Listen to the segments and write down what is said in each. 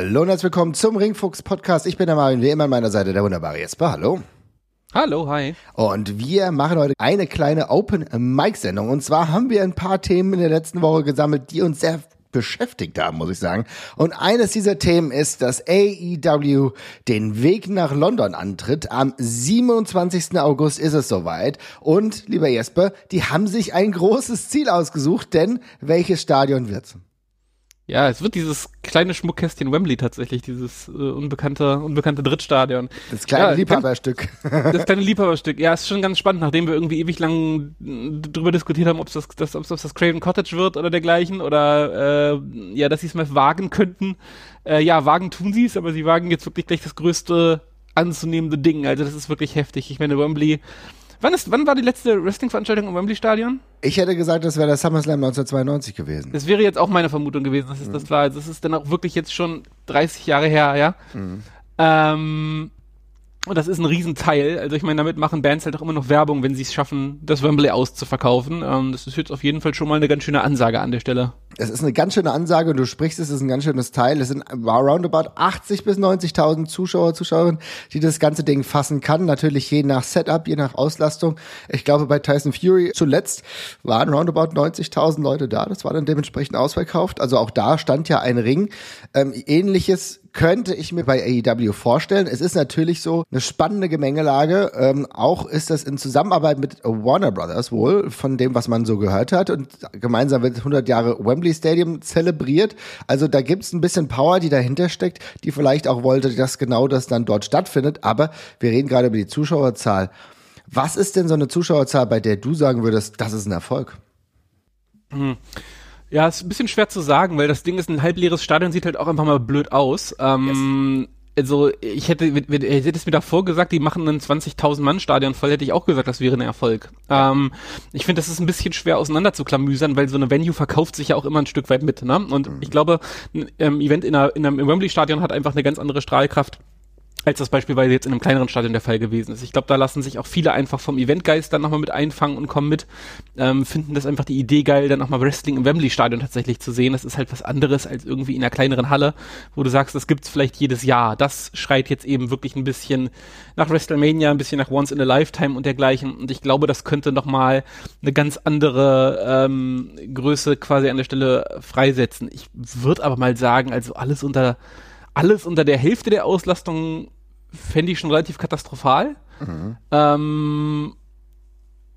Hallo und herzlich willkommen zum Ringfuchs Podcast. Ich bin der Marvin, wie immer an meiner Seite der wunderbare Jesper. Hallo. Hallo, hi. Und wir machen heute eine kleine Open Mic Sendung. Und zwar haben wir ein paar Themen in der letzten Woche gesammelt, die uns sehr beschäftigt haben, muss ich sagen. Und eines dieser Themen ist, dass AEW den Weg nach London antritt. Am 27. August ist es soweit. Und, lieber Jesper, die haben sich ein großes Ziel ausgesucht, denn welches Stadion wird's? Ja, es wird dieses kleine Schmuckkästchen Wembley tatsächlich, dieses äh, unbekannte, unbekannte Drittstadion. Das kleine ja, Liebhaberstück. das kleine Liebhaberstück. Ja, ist schon ganz spannend, nachdem wir irgendwie ewig lang drüber diskutiert haben, ob das, das, ob das, das Craven Cottage wird oder dergleichen oder äh, ja, dass sie es mal wagen könnten. Äh, ja, wagen tun sie es, aber sie wagen jetzt wirklich gleich das größte anzunehmende Ding. Also das ist wirklich heftig. Ich meine, Wembley Wann, ist, wann war die letzte Wrestling-Veranstaltung im Wembley-Stadion? Ich hätte gesagt, das wäre der SummerSlam 1992 gewesen. Das wäre jetzt auch meine Vermutung gewesen, dass es mhm. das war. Also das ist dann auch wirklich jetzt schon 30 Jahre her, ja. Mhm. Ähm, und das ist ein Riesenteil. Also ich meine, damit machen Bands halt auch immer noch Werbung, wenn sie es schaffen, das Wembley auszuverkaufen. Ähm, das ist jetzt auf jeden Fall schon mal eine ganz schöne Ansage an der Stelle. Es ist eine ganz schöne Ansage und du sprichst, es ist ein ganz schönes Teil. Es sind roundabout 80 bis 90.000 Zuschauer, Zuschauerinnen, die das ganze Ding fassen kann. Natürlich je nach Setup, je nach Auslastung. Ich glaube, bei Tyson Fury zuletzt waren roundabout 90.000 Leute da. Das war dann dementsprechend ausverkauft. Also auch da stand ja ein Ring. Ähm, ähnliches könnte ich mir bei AEW vorstellen. Es ist natürlich so eine spannende Gemengelage. Ähm, auch ist das in Zusammenarbeit mit Warner Brothers wohl, von dem, was man so gehört hat. Und gemeinsam wird 100 Jahre Wembley Stadium zelebriert. Also da gibt's ein bisschen Power, die dahinter steckt, die vielleicht auch wollte, dass genau das dann dort stattfindet. Aber wir reden gerade über die Zuschauerzahl. Was ist denn so eine Zuschauerzahl, bei der du sagen würdest, das ist ein Erfolg? Hm. Ja, ist ein bisschen schwer zu sagen, weil das Ding ist ein halbleeres Stadion, sieht halt auch einfach mal blöd aus. Ähm, yes. Also ich hätte, hätte es mir davor gesagt, die machen ein 20.000 Mann Stadion voll, hätte ich auch gesagt, das wäre ein Erfolg. Ja. Ähm, ich finde, das ist ein bisschen schwer auseinander zu klamüsern, weil so eine Venue verkauft sich ja auch immer ein Stück weit mit. Ne? Und mhm. ich glaube, ein ähm, Event in, einer, in einem Wembley Stadion hat einfach eine ganz andere Strahlkraft als das beispielsweise jetzt in einem kleineren Stadion der Fall gewesen ist. Ich glaube, da lassen sich auch viele einfach vom Eventgeist dann nochmal mit einfangen und kommen mit, ähm, finden das einfach die Idee geil, dann nochmal Wrestling im Wembley-Stadion tatsächlich zu sehen. Das ist halt was anderes als irgendwie in einer kleineren Halle, wo du sagst, das gibt's vielleicht jedes Jahr. Das schreit jetzt eben wirklich ein bisschen nach WrestleMania, ein bisschen nach Once in a Lifetime und dergleichen. Und ich glaube, das könnte nochmal eine ganz andere ähm, Größe quasi an der Stelle freisetzen. Ich würde aber mal sagen, also alles unter alles unter der Hälfte der Auslastung fände ich schon relativ katastrophal. Mhm. Ähm,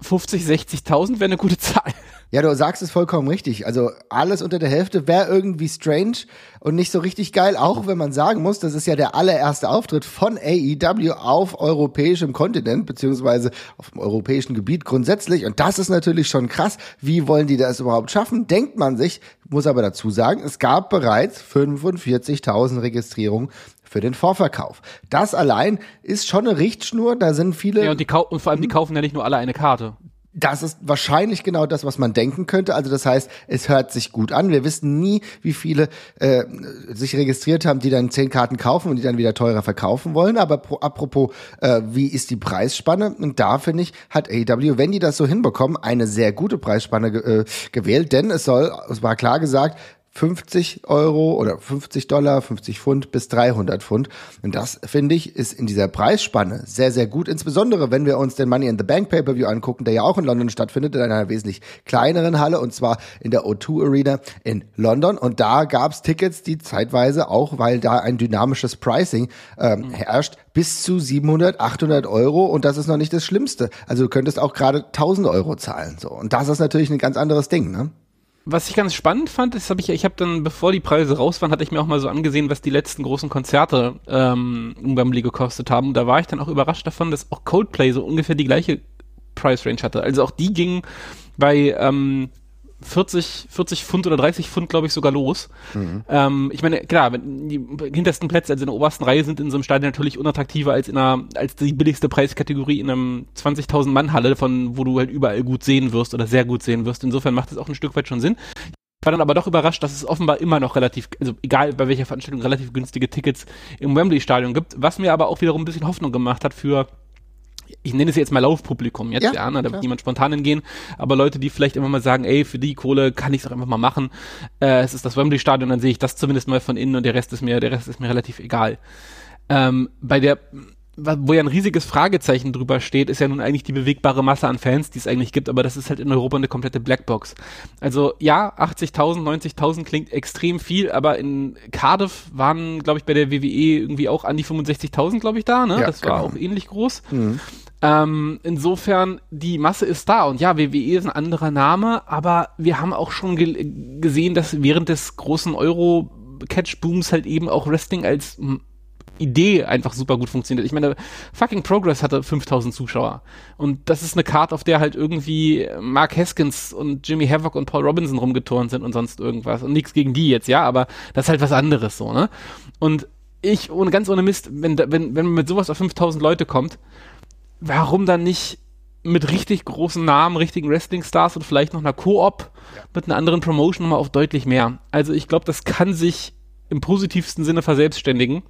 50, 60.000 wäre eine gute Zahl. Ja, du sagst es vollkommen richtig. Also alles unter der Hälfte wäre irgendwie strange und nicht so richtig geil, auch wenn man sagen muss, das ist ja der allererste Auftritt von AEW auf europäischem Kontinent, beziehungsweise auf dem europäischen Gebiet grundsätzlich. Und das ist natürlich schon krass. Wie wollen die das überhaupt schaffen? Denkt man sich, muss aber dazu sagen, es gab bereits 45.000 Registrierungen für den Vorverkauf. Das allein ist schon eine Richtschnur, da sind viele. Ja, und, die und vor allem, die kaufen ja nicht nur alle eine Karte. Das ist wahrscheinlich genau das, was man denken könnte. Also das heißt, es hört sich gut an. Wir wissen nie, wie viele äh, sich registriert haben, die dann zehn Karten kaufen und die dann wieder teurer verkaufen wollen. Aber pro, apropos, äh, wie ist die Preisspanne? Und da finde ich, hat AEW, wenn die das so hinbekommen, eine sehr gute Preisspanne äh, gewählt. Denn es soll, es war klar gesagt, 50 Euro oder 50 Dollar, 50 Pfund bis 300 Pfund. Und das, finde ich, ist in dieser Preisspanne sehr, sehr gut. Insbesondere, wenn wir uns den Money in the Bank Pay-Per-View angucken, der ja auch in London stattfindet, in einer wesentlich kleineren Halle, und zwar in der O2 Arena in London. Und da gab's Tickets, die zeitweise auch, weil da ein dynamisches Pricing ähm, herrscht, bis zu 700, 800 Euro. Und das ist noch nicht das Schlimmste. Also du könntest auch gerade 1000 Euro zahlen. So. Und das ist natürlich ein ganz anderes Ding, ne? Was ich ganz spannend fand, ist, habe ich, ich habe dann, bevor die Preise raus waren, hatte ich mir auch mal so angesehen, was die letzten großen Konzerte ähm, Wembley gekostet haben. da war ich dann auch überrascht davon, dass auch Coldplay so ungefähr die gleiche Price Range hatte. Also auch die gingen bei ähm, 40, 40 Pfund oder 30 Pfund, glaube ich, sogar los. Mhm. Ähm, ich meine, klar, wenn die hintersten Plätze, also in der obersten Reihe, sind in so einem Stadion natürlich unattraktiver als in einer, als die billigste Preiskategorie in einem 20.000 Mann Halle, von wo du halt überall gut sehen wirst oder sehr gut sehen wirst. Insofern macht es auch ein Stück weit schon Sinn. Ich war dann aber doch überrascht, dass es offenbar immer noch relativ, also egal bei welcher Veranstaltung, relativ günstige Tickets im Wembley-Stadion gibt, was mir aber auch wiederum ein bisschen Hoffnung gemacht hat für ich nenne es jetzt mal Laufpublikum jetzt, ja, ja ne, da wird niemand spontan hingehen, aber Leute, die vielleicht immer mal sagen, ey, für die Kohle kann ich es auch einfach mal machen. Äh, es ist das Wembley-Stadion, dann sehe ich das zumindest mal von innen und der Rest ist mir, der Rest ist mir relativ egal. Ähm, bei der wo ja ein riesiges Fragezeichen drüber steht, ist ja nun eigentlich die bewegbare Masse an Fans, die es eigentlich gibt, aber das ist halt in Europa eine komplette Blackbox. Also ja, 80.000, 90.000 klingt extrem viel, aber in Cardiff waren, glaube ich, bei der WWE irgendwie auch an die 65.000, glaube ich, da, ne? Ja, das genau. war auch ähnlich groß. Mhm. Ähm, insofern, die Masse ist da und ja, WWE ist ein anderer Name, aber wir haben auch schon ge gesehen, dass während des großen Euro-Catch-Booms halt eben auch Wrestling als Idee einfach super gut funktioniert. Ich meine, fucking Progress hatte 5000 Zuschauer. Und das ist eine Karte, auf der halt irgendwie Mark Haskins und Jimmy Havoc und Paul Robinson rumgeturnt sind und sonst irgendwas. Und nichts gegen die jetzt, ja, aber das ist halt was anderes so, ne? Und ich, ohne ganz ohne Mist, wenn, wenn, wenn man mit sowas auf 5000 Leute kommt, warum dann nicht mit richtig großen Namen, richtigen Wrestling-Stars und vielleicht noch einer Koop ja. mit einer anderen Promotion nochmal auf deutlich mehr. Also ich glaube, das kann sich im positivsten Sinne verselbstständigen.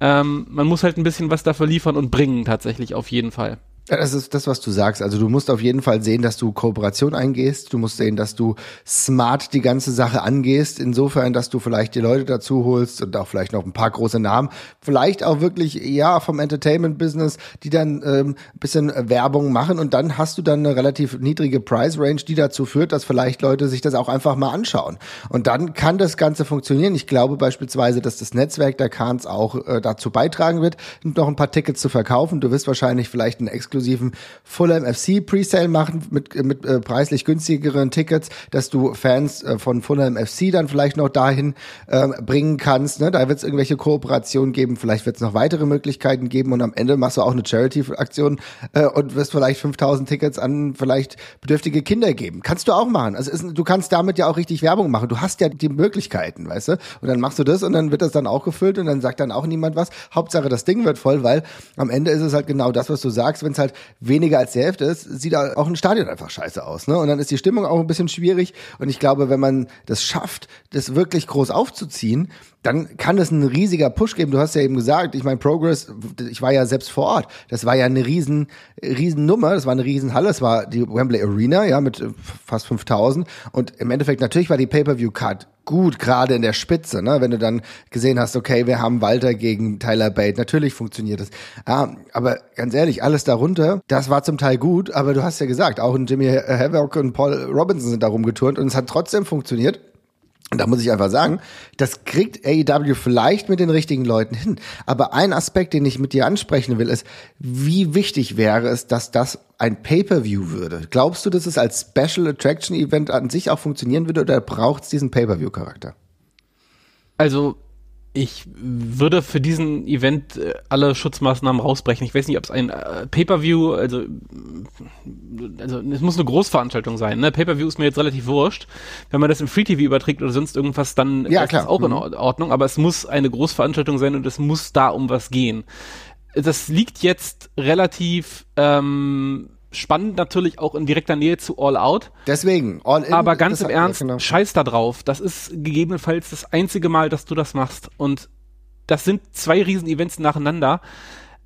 Ähm, man muss halt ein bisschen was dafür liefern und bringen, tatsächlich auf jeden Fall. Das ist das, was du sagst. Also du musst auf jeden Fall sehen, dass du Kooperation eingehst. Du musst sehen, dass du smart die ganze Sache angehst. Insofern, dass du vielleicht die Leute dazu holst und auch vielleicht noch ein paar große Namen. Vielleicht auch wirklich, ja, vom Entertainment-Business, die dann ähm, ein bisschen Werbung machen. Und dann hast du dann eine relativ niedrige Price-Range, die dazu führt, dass vielleicht Leute sich das auch einfach mal anschauen. Und dann kann das Ganze funktionieren. Ich glaube beispielsweise, dass das Netzwerk der Kahns auch äh, dazu beitragen wird, noch ein paar Tickets zu verkaufen. Du wirst wahrscheinlich vielleicht ein exklusiven Fulham FC Presale machen mit, mit äh, preislich günstigeren Tickets, dass du Fans äh, von Fulham FC dann vielleicht noch dahin äh, bringen kannst. Ne? Da wird es irgendwelche Kooperationen geben, vielleicht wird es noch weitere Möglichkeiten geben und am Ende machst du auch eine Charity-Aktion äh, und wirst vielleicht 5000 Tickets an vielleicht bedürftige Kinder geben. Kannst du auch machen. Also ist, du kannst damit ja auch richtig Werbung machen. Du hast ja die Möglichkeiten, weißt du? Und dann machst du das und dann wird das dann auch gefüllt und dann sagt dann auch niemand was. Hauptsache das Ding wird voll, weil am Ende ist es halt genau das, was du sagst. Wenn es halt weniger als die Hälfte ist, sieht auch ein Stadion einfach scheiße aus. Ne? Und dann ist die Stimmung auch ein bisschen schwierig. Und ich glaube, wenn man das schafft, das wirklich groß aufzuziehen, dann kann es ein riesiger Push geben. Du hast ja eben gesagt, ich meine, Progress, ich war ja selbst vor Ort. Das war ja eine riesen, riesen Nummer. Das war eine riesen Halle. Das war die Wembley Arena, ja, mit fast 5000. Und im Endeffekt, natürlich war die Pay-Per-View-Card gut, gerade in der Spitze, ne? Wenn du dann gesehen hast, okay, wir haben Walter gegen Tyler Bate, natürlich funktioniert das. Ja, aber ganz ehrlich, alles darunter, das war zum Teil gut, aber du hast ja gesagt, auch Jimmy Havoc und Paul Robinson sind da rumgeturnt und es hat trotzdem funktioniert. Und da muss ich einfach sagen, das kriegt AEW vielleicht mit den richtigen Leuten hin. Aber ein Aspekt, den ich mit dir ansprechen will, ist, wie wichtig wäre es, dass das ein Pay-per-View würde? Glaubst du, dass es als Special Attraction Event an sich auch funktionieren würde oder braucht es diesen Pay-per-View-Charakter? Also ich würde für diesen Event äh, alle Schutzmaßnahmen rausbrechen. Ich weiß nicht, ob es ein äh, Pay-per-View, also also es muss eine Großveranstaltung sein. Ne? Pay-per-View ist mir jetzt relativ wurscht. Wenn man das im Free-TV überträgt oder sonst irgendwas, dann ja, ist das auch in mhm. Ordnung. Aber es muss eine Großveranstaltung sein und es muss da um was gehen. Das liegt jetzt relativ ähm, spannend natürlich auch in direkter Nähe zu All Out. Deswegen, All In. Aber ganz im Ernst, genau. scheiß da drauf. Das ist gegebenenfalls das einzige Mal, dass du das machst. Und das sind zwei Riesen-Events nacheinander.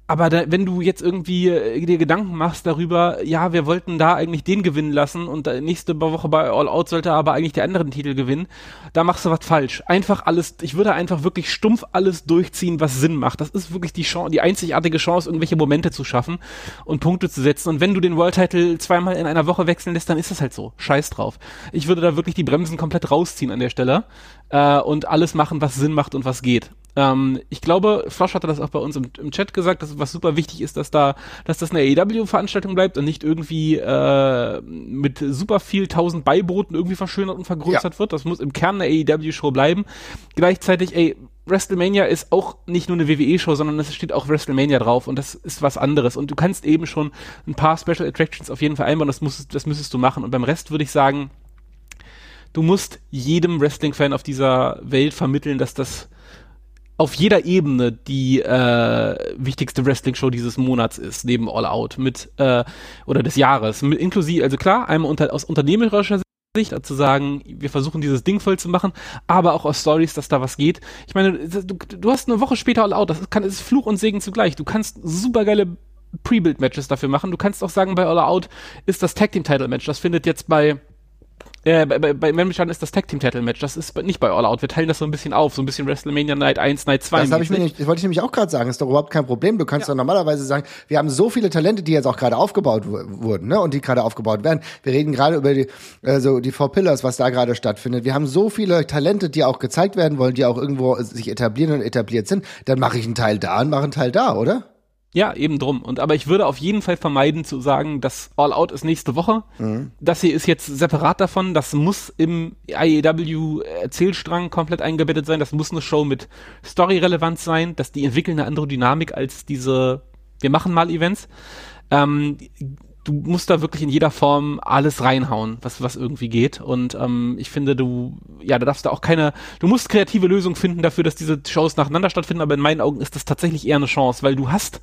Aber da, wenn du jetzt irgendwie äh, dir Gedanken machst darüber, ja, wir wollten da eigentlich den gewinnen lassen und äh, nächste Woche bei All Out sollte aber eigentlich der andere den Titel gewinnen, da machst du was falsch. Einfach alles, ich würde einfach wirklich stumpf alles durchziehen, was Sinn macht. Das ist wirklich die Chance, die einzigartige Chance, irgendwelche Momente zu schaffen und Punkte zu setzen. Und wenn du den World Title zweimal in einer Woche wechseln lässt, dann ist das halt so. Scheiß drauf. Ich würde da wirklich die Bremsen komplett rausziehen an der Stelle äh, und alles machen, was Sinn macht und was geht. Ähm, ich glaube, Frosch hatte das auch bei uns im, im, Chat gesagt, dass was super wichtig ist, dass da, dass das eine AEW-Veranstaltung bleibt und nicht irgendwie äh, mit super viel tausend Beibooten irgendwie verschönert und vergrößert ja. wird. Das muss im Kern eine AEW-Show bleiben. Gleichzeitig, ey, WrestleMania ist auch nicht nur eine WWE-Show, sondern es steht auch WrestleMania drauf und das ist was anderes. Und du kannst eben schon ein paar Special Attractions auf jeden Fall einbauen, das, musst, das müsstest du machen. Und beim Rest würde ich sagen, du musst jedem Wrestling-Fan auf dieser Welt vermitteln, dass das auf jeder Ebene die äh, wichtigste Wrestling-Show dieses Monats ist, neben All Out mit äh, oder des Jahres. Mit, inklusive, also klar, einmal unter, aus unternehmerischer Sicht, zu sagen, wir versuchen dieses Ding voll zu machen, aber auch aus Stories, dass da was geht. Ich meine, du, du hast eine Woche später All Out, das kann, ist Fluch und Segen zugleich. Du kannst supergeile Pre-Build-Matches dafür machen. Du kannst auch sagen, bei All Out ist das Tag Team Title Match. Das findet jetzt bei äh, bei, bei, Membership ist das Tag Team Title Match. Das ist nicht bei All Out. Wir teilen das so ein bisschen auf, so ein bisschen WrestleMania Night 1, Night 2. Das, hab ich mir nicht, das wollte ich nämlich auch gerade sagen. Ist doch überhaupt kein Problem. Du kannst ja. doch normalerweise sagen, wir haben so viele Talente, die jetzt auch gerade aufgebaut wurden, ne, und die gerade aufgebaut werden. Wir reden gerade über die, äh, so die Four Pillars, was da gerade stattfindet. Wir haben so viele Talente, die auch gezeigt werden wollen, die auch irgendwo sich etablieren und etabliert sind. Dann mache ich einen Teil da und mache einen Teil da, oder? Ja, eben drum. Und aber ich würde auf jeden Fall vermeiden zu sagen, dass All Out ist nächste Woche. Mhm. Das hier ist jetzt separat davon. Das muss im IEW Erzählstrang komplett eingebettet sein. Das muss eine Show mit Story-Relevanz sein. Dass die entwickeln eine andere Dynamik als diese wir machen mal Events. Ähm, du musst da wirklich in jeder Form alles reinhauen, was, was irgendwie geht. Und ähm, ich finde, du, ja, da darfst du auch keine, du musst kreative Lösungen finden dafür, dass diese Shows nacheinander stattfinden, aber in meinen Augen ist das tatsächlich eher eine Chance, weil du hast,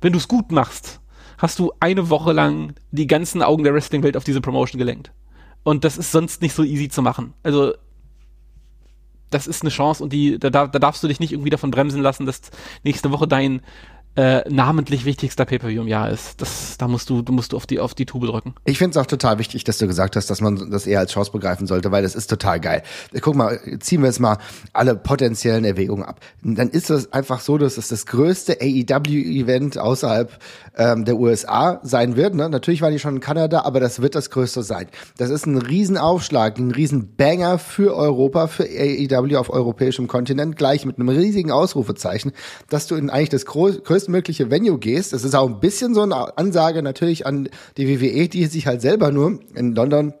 wenn du es gut machst, hast du eine Woche lang die ganzen Augen der Wrestling-Welt auf diese Promotion gelenkt. Und das ist sonst nicht so easy zu machen. Also das ist eine Chance und die, da, da darfst du dich nicht irgendwie davon bremsen lassen, dass nächste Woche dein äh, namentlich wichtigster Pay-per-View im Jahr ist. Das, da musst du, du musst du auf die auf die Tube drücken. Ich finde es auch total wichtig, dass du gesagt hast, dass man das eher als Chance begreifen sollte, weil das ist total geil. Guck mal, ziehen wir jetzt mal alle potenziellen Erwägungen ab. Dann ist es einfach so, dass es das größte AEW-Event außerhalb ähm, der USA sein wird. Ne? Natürlich waren die schon in Kanada, aber das wird das größte sein. Das ist ein Riesenaufschlag, ein Riesenbanger für Europa, für AEW auf europäischem Kontinent, gleich mit einem riesigen Ausrufezeichen, dass du in eigentlich das größte größtmögliche Venue gehst. Das ist auch ein bisschen so eine Ansage natürlich an die WWE, die sich halt selber nur in London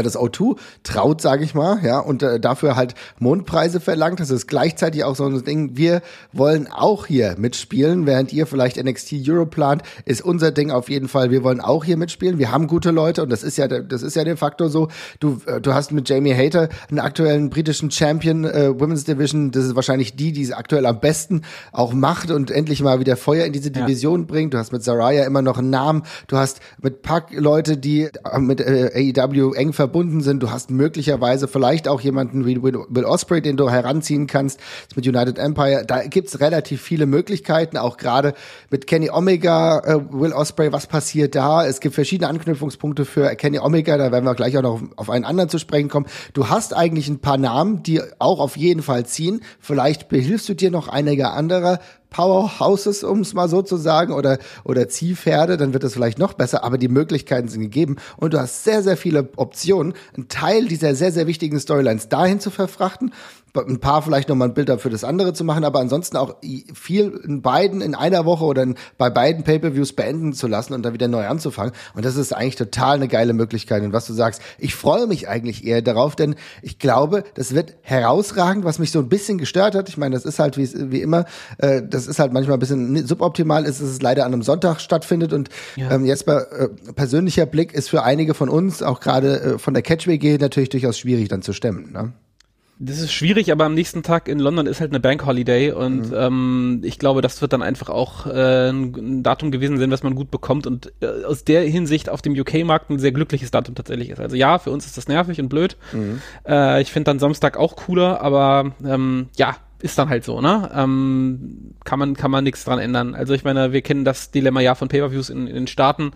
das O2 traut, sage ich mal, ja, und äh, dafür halt Mondpreise verlangt. Das ist gleichzeitig auch so ein Ding. Wir wollen auch hier mitspielen, während ihr vielleicht NXT Euro plant, ist unser Ding auf jeden Fall. Wir wollen auch hier mitspielen. Wir haben gute Leute und das ist ja, das ist ja de facto so. Du, äh, du hast mit Jamie Hater einen aktuellen britischen Champion äh, Women's Division. Das ist wahrscheinlich die, die es aktuell am besten auch macht und endlich mal wieder Feuer in diese Division ja. bringt. Du hast mit Saraya immer noch einen Namen. Du hast mit Pack Leute, die äh, mit äh, AEW eng verbunden sind. Du hast möglicherweise vielleicht auch jemanden wie Will Osprey, den du heranziehen kannst mit United Empire. Da gibt's relativ viele Möglichkeiten, auch gerade mit Kenny Omega, äh, Will Osprey, was passiert da? Es gibt verschiedene Anknüpfungspunkte für Kenny Omega, da werden wir gleich auch noch auf, einen anderen zu sprechen kommen. Du hast eigentlich ein paar Namen, die auch auf jeden Fall ziehen. Vielleicht behilfst du dir noch einige andere Powerhouses, um es mal so zu sagen, oder, oder Ziehpferde, dann wird es vielleicht noch besser, aber die Möglichkeiten sind gegeben und du hast sehr, sehr viele Optionen, einen Teil dieser sehr, sehr wichtigen Storylines dahin zu verfrachten ein paar vielleicht noch mal ein Bild dafür das andere zu machen, aber ansonsten auch viel in beiden in einer Woche oder in, bei beiden Pay-per-Views beenden zu lassen und dann wieder neu anzufangen. Und das ist eigentlich total eine geile Möglichkeit. Und was du sagst, ich freue mich eigentlich eher darauf, denn ich glaube, das wird herausragend, was mich so ein bisschen gestört hat. Ich meine, das ist halt wie, wie immer, äh, das ist halt manchmal ein bisschen suboptimal, ist, dass es leider an einem Sonntag stattfindet. Und ja. ähm, jetzt bei äh, persönlicher Blick ist für einige von uns, auch gerade äh, von der Catch WG, natürlich durchaus schwierig dann zu stemmen. Ne? Das ist schwierig, aber am nächsten Tag in London ist halt eine Bank Holiday und mhm. ähm, ich glaube, das wird dann einfach auch äh, ein Datum gewesen sein, was man gut bekommt und äh, aus der Hinsicht auf dem UK-Markt ein sehr glückliches Datum tatsächlich ist. Also ja, für uns ist das nervig und blöd. Mhm. Äh, ich finde dann Samstag auch cooler, aber ähm, ja, ist dann halt so, ne? Ähm, kann man kann man nichts dran ändern. Also ich meine, wir kennen das Dilemma ja von Pay-per-Views in, in den Staaten.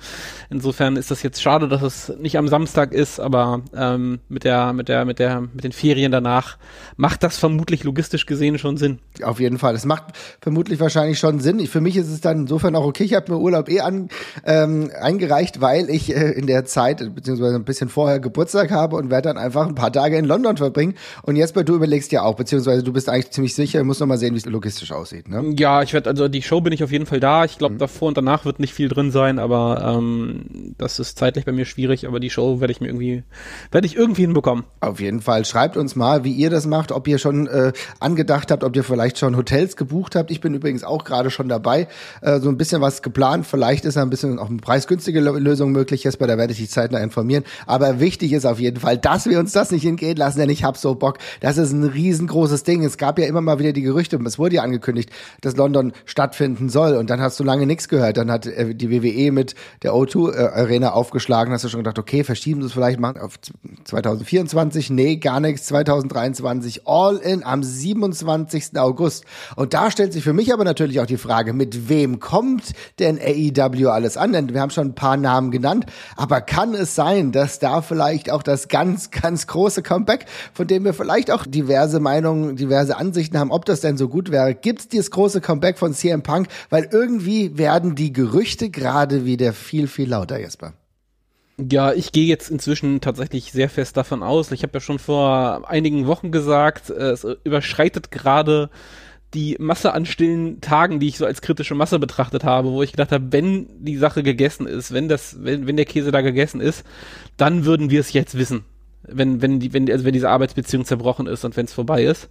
Insofern ist das jetzt schade, dass es nicht am Samstag ist, aber ähm, mit der mit der mit der mit den Ferien danach macht das vermutlich logistisch gesehen schon Sinn. Auf jeden Fall, es macht vermutlich wahrscheinlich schon Sinn. Ich, für mich ist es dann insofern auch okay. Ich habe mir Urlaub eh an, ähm, eingereicht, weil ich äh, in der Zeit beziehungsweise ein bisschen vorher Geburtstag habe und werde dann einfach ein paar Tage in London verbringen. Und jetzt bei du überlegst ja auch, beziehungsweise du bist eigentlich ziemlich sicher, muss noch mal sehen, wie es logistisch aussieht. Ne? Ja, ich werde also die Show bin ich auf jeden Fall da. Ich glaube, mhm. davor und danach wird nicht viel drin sein, aber ähm, das ist zeitlich bei mir schwierig. Aber die Show werde ich mir irgendwie werde ich irgendwie hinbekommen. Auf jeden Fall. Schreibt uns mal, wie ihr das macht, ob ihr schon äh, angedacht habt, ob ihr vielleicht schon Hotels gebucht habt. Ich bin übrigens auch gerade schon dabei, äh, so ein bisschen was geplant. Vielleicht ist ein bisschen auch eine preisgünstige Lösung möglich, Jesper. Da werde ich dich zeitnah informieren. Aber wichtig ist auf jeden Fall, dass wir uns das nicht entgehen lassen, denn ich habe so Bock. Das ist ein riesengroßes Ding. Es gab ja immer mal wieder die Gerüchte, es wurde ja angekündigt, dass London stattfinden soll und dann hast du lange nichts gehört. Dann hat äh, die WWE mit der O2 äh, Arena aufgeschlagen, hast du schon gedacht, okay, verschieben sie es vielleicht mal auf 2024. Nee, gar nichts. 2023 All in am 27. August. Und da stellt sich für mich aber natürlich auch die Frage, mit wem kommt denn AEW alles an? Denn wir haben schon ein paar Namen genannt, aber kann es sein, dass da vielleicht auch das ganz, ganz große Comeback, von dem wir vielleicht auch diverse Meinungen, diverse Ansichten haben, ob das denn so gut wäre, gibt es dieses große Comeback von CM Punk, weil irgendwie werden die Gerüchte gerade wieder viel, viel lauter, Jesper. Ja, ich gehe jetzt inzwischen tatsächlich sehr fest davon aus. Ich habe ja schon vor einigen Wochen gesagt, es überschreitet gerade die Masse an stillen Tagen, die ich so als kritische Masse betrachtet habe, wo ich gedacht habe, wenn die Sache gegessen ist, wenn das, wenn, wenn der Käse da gegessen ist, dann würden wir es jetzt wissen. Wenn, wenn die, wenn, also wenn diese Arbeitsbeziehung zerbrochen ist und wenn es vorbei ist.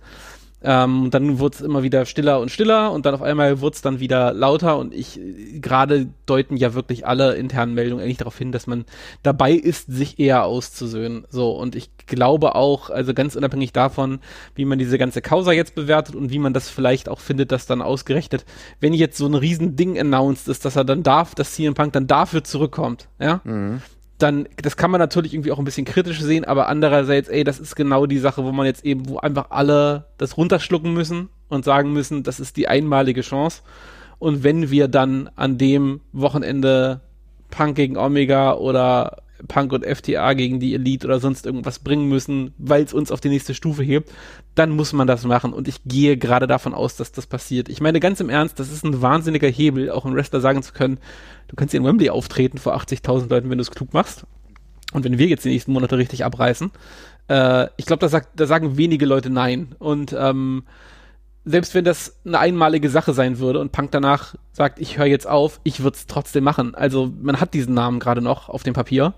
Ähm, dann wurde es immer wieder stiller und stiller und dann auf einmal wurde es dann wieder lauter und ich gerade deuten ja wirklich alle internen Meldungen eigentlich darauf hin, dass man dabei ist, sich eher auszusöhnen. So und ich glaube auch, also ganz unabhängig davon, wie man diese ganze Causa jetzt bewertet und wie man das vielleicht auch findet, dass dann ausgerechnet, wenn jetzt so ein Riesending announced ist, dass er dann darf, dass CM Punk dann dafür zurückkommt, ja. Mhm dann, das kann man natürlich irgendwie auch ein bisschen kritisch sehen, aber andererseits, ey, das ist genau die Sache, wo man jetzt eben, wo einfach alle das runterschlucken müssen und sagen müssen, das ist die einmalige Chance. Und wenn wir dann an dem Wochenende Punk gegen Omega oder Punk und FTA gegen die Elite oder sonst irgendwas bringen müssen, weil es uns auf die nächste Stufe hebt, dann muss man das machen. Und ich gehe gerade davon aus, dass das passiert. Ich meine, ganz im Ernst, das ist ein wahnsinniger Hebel, auch ein Wrestler sagen zu können, du kannst hier in Wembley auftreten vor 80.000 Leuten, wenn du es klug machst. Und wenn wir jetzt die nächsten Monate richtig abreißen, äh, ich glaube, da, da sagen wenige Leute nein. Und ähm, selbst wenn das eine einmalige Sache sein würde und Punk danach sagt, ich höre jetzt auf, ich würde es trotzdem machen. Also man hat diesen Namen gerade noch auf dem Papier.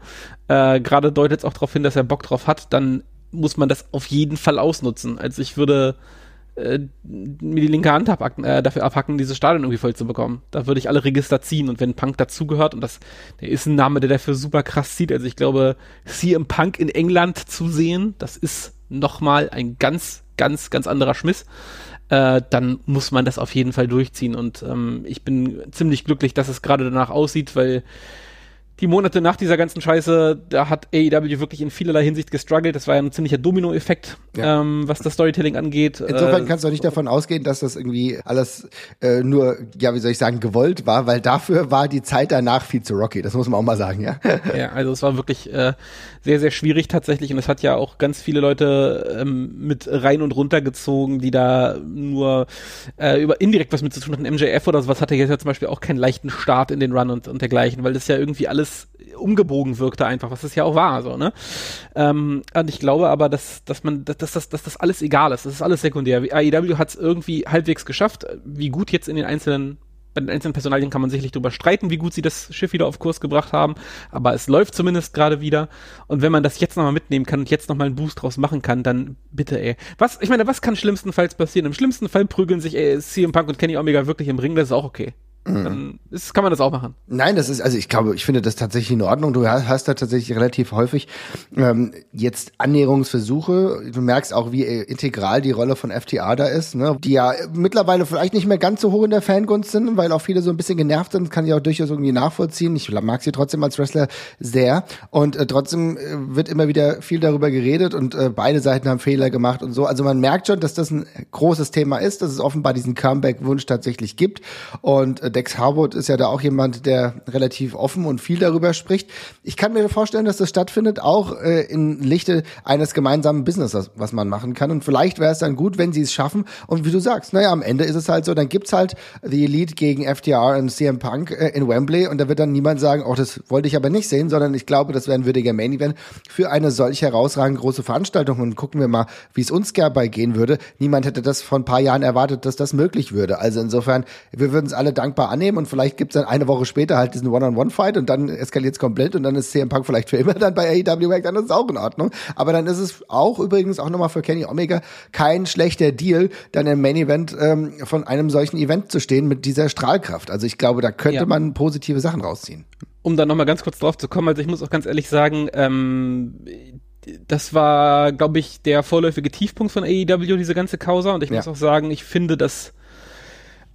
Äh, gerade deutet es auch darauf hin, dass er Bock drauf hat, dann muss man das auf jeden Fall ausnutzen. Also ich würde äh, mir die linke Hand abhacken, äh, dafür abhacken, dieses Stadion irgendwie voll zu bekommen. Da würde ich alle Register ziehen und wenn Punk dazugehört und das, der ist ein Name, der dafür super krass zieht. Also ich glaube, CM Punk in England zu sehen, das ist nochmal ein ganz, ganz, ganz anderer Schmiss äh, dann muss man das auf jeden Fall durchziehen. Und ähm, ich bin ziemlich glücklich, dass es gerade danach aussieht, weil die Monate nach dieser ganzen Scheiße, da hat AEW wirklich in vielerlei Hinsicht gestruggelt. Das war ja ein ziemlicher Domino-Effekt, ja. ähm, was das Storytelling angeht. Insofern äh, kannst du auch nicht davon ausgehen, dass das irgendwie alles äh, nur, ja, wie soll ich sagen, gewollt war, weil dafür war die Zeit danach viel zu rocky. Das muss man auch mal sagen, ja. Ja, also es war wirklich äh, sehr, sehr schwierig tatsächlich und es hat ja auch ganz viele Leute ähm, mit rein und runter gezogen, die da nur äh, über indirekt was mit zu tun hatten. MJF oder sowas hatte jetzt ja zum Beispiel auch keinen leichten Start in den Run und, und dergleichen, weil das ja irgendwie alles alles umgebogen wirkte einfach, was es ja auch war, so, ne? Ähm, und ich glaube aber, dass, dass man, dass, dass, dass, das alles egal ist, das ist alles sekundär. AEW hat es irgendwie halbwegs geschafft, wie gut jetzt in den einzelnen bei den einzelnen Personalien kann man sicherlich darüber streiten, wie gut sie das Schiff wieder auf Kurs gebracht haben, aber es läuft zumindest gerade wieder. Und wenn man das jetzt nochmal mitnehmen kann und jetzt nochmal einen Boost draus machen kann, dann bitte, ey. Was, ich meine, was kann schlimmstenfalls passieren? Im schlimmsten Fall prügeln sich ey, CM Punk und Kenny Omega wirklich im Ring, das ist auch okay. Mhm. Dann ist, kann man das auch machen. Nein, das ist, also ich glaube, ich finde das tatsächlich in Ordnung. Du hast da tatsächlich relativ häufig ähm, jetzt Annäherungsversuche. Du merkst auch, wie integral die Rolle von FTA da ist, ne? die ja mittlerweile vielleicht nicht mehr ganz so hoch in der Fangunst sind, weil auch viele so ein bisschen genervt sind, kann ich auch durchaus irgendwie nachvollziehen. Ich mag sie trotzdem als Wrestler sehr und äh, trotzdem äh, wird immer wieder viel darüber geredet und äh, beide Seiten haben Fehler gemacht und so. Also man merkt schon, dass das ein großes Thema ist, dass es offenbar diesen Comeback-Wunsch tatsächlich gibt und äh, Dex Harwood ist ja da auch jemand, der relativ offen und viel darüber spricht. Ich kann mir vorstellen, dass das stattfindet, auch äh, in Lichte eines gemeinsamen Businesses, was man machen kann. Und vielleicht wäre es dann gut, wenn sie es schaffen. Und wie du sagst, naja, am Ende ist es halt so, dann gibt's halt die Elite gegen FTR und CM Punk äh, in Wembley und da wird dann niemand sagen, oh, das wollte ich aber nicht sehen, sondern ich glaube, das wäre ein würdiger Main Event für eine solch herausragend große Veranstaltung. Und gucken wir mal, wie es uns dabei gehen würde. Niemand hätte das vor ein paar Jahren erwartet, dass das möglich würde. Also insofern, wir würden es alle dankbar annehmen und vielleicht gibt's dann eine Woche später halt diesen One-on-One-Fight und dann eskaliert's komplett und dann ist CM Punk vielleicht für immer dann bei AEW weg, dann ist es auch in Ordnung. Aber dann ist es auch übrigens auch nochmal für Kenny Omega kein schlechter Deal, dann im Main Event ähm, von einem solchen Event zu stehen mit dieser Strahlkraft. Also ich glaube, da könnte ja. man positive Sachen rausziehen. Um da nochmal ganz kurz drauf zu kommen, also ich muss auch ganz ehrlich sagen, ähm, das war, glaube ich, der vorläufige Tiefpunkt von AEW, diese ganze Causa. Und ich ja. muss auch sagen, ich finde, dass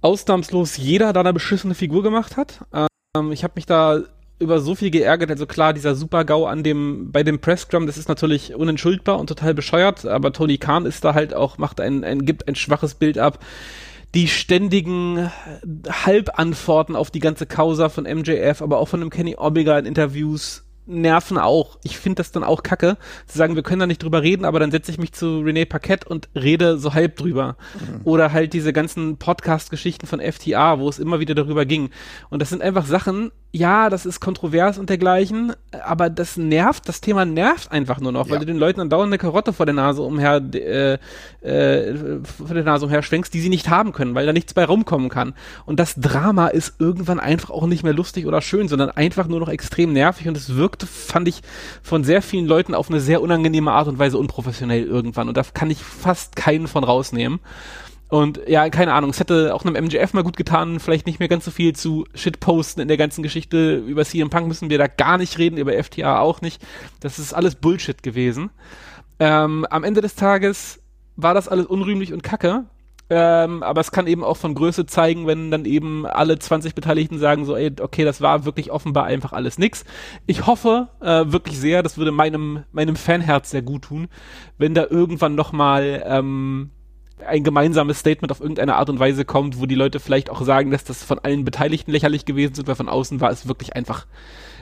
ausnahmslos jeder da eine beschissene Figur gemacht hat. Ähm, ich habe mich da über so viel geärgert. Also klar, dieser Super-GAU an dem, bei dem Press-Scrum, das ist natürlich unentschuldbar und total bescheuert, aber Tony Khan ist da halt auch, macht ein, ein gibt ein schwaches Bild ab. Die ständigen Halbantworten auf die ganze Causa von MJF, aber auch von dem Kenny Omega in Interviews nerven auch. Ich finde das dann auch kacke, zu sagen, wir können da nicht drüber reden, aber dann setze ich mich zu René Paquette und rede so halb drüber. Mhm. Oder halt diese ganzen Podcast-Geschichten von FTA, wo es immer wieder darüber ging. Und das sind einfach Sachen, ja, das ist kontrovers und dergleichen, aber das nervt, das Thema nervt einfach nur noch, ja. weil du den Leuten dann dauernd eine Karotte vor der Nase umher, äh, äh, vor der Nase umher schwenkst, die sie nicht haben können, weil da nichts bei rumkommen kann. Und das Drama ist irgendwann einfach auch nicht mehr lustig oder schön, sondern einfach nur noch extrem nervig und es wirkte, fand ich, von sehr vielen Leuten auf eine sehr unangenehme Art und Weise unprofessionell irgendwann und da kann ich fast keinen von rausnehmen. Und ja, keine Ahnung, es hätte auch einem MJF mal gut getan, vielleicht nicht mehr ganz so viel zu Shitposten in der ganzen Geschichte. Über CM Punk müssen wir da gar nicht reden, über FTA auch nicht. Das ist alles Bullshit gewesen. Ähm, am Ende des Tages war das alles unrühmlich und kacke. Ähm, aber es kann eben auch von Größe zeigen, wenn dann eben alle 20 Beteiligten sagen so, ey, okay, das war wirklich offenbar einfach alles nix. Ich hoffe äh, wirklich sehr, das würde meinem, meinem Fanherz sehr gut tun, wenn da irgendwann nochmal ähm, ein gemeinsames Statement auf irgendeine Art und Weise kommt, wo die Leute vielleicht auch sagen, dass das von allen Beteiligten lächerlich gewesen ist, weil von außen war es wirklich einfach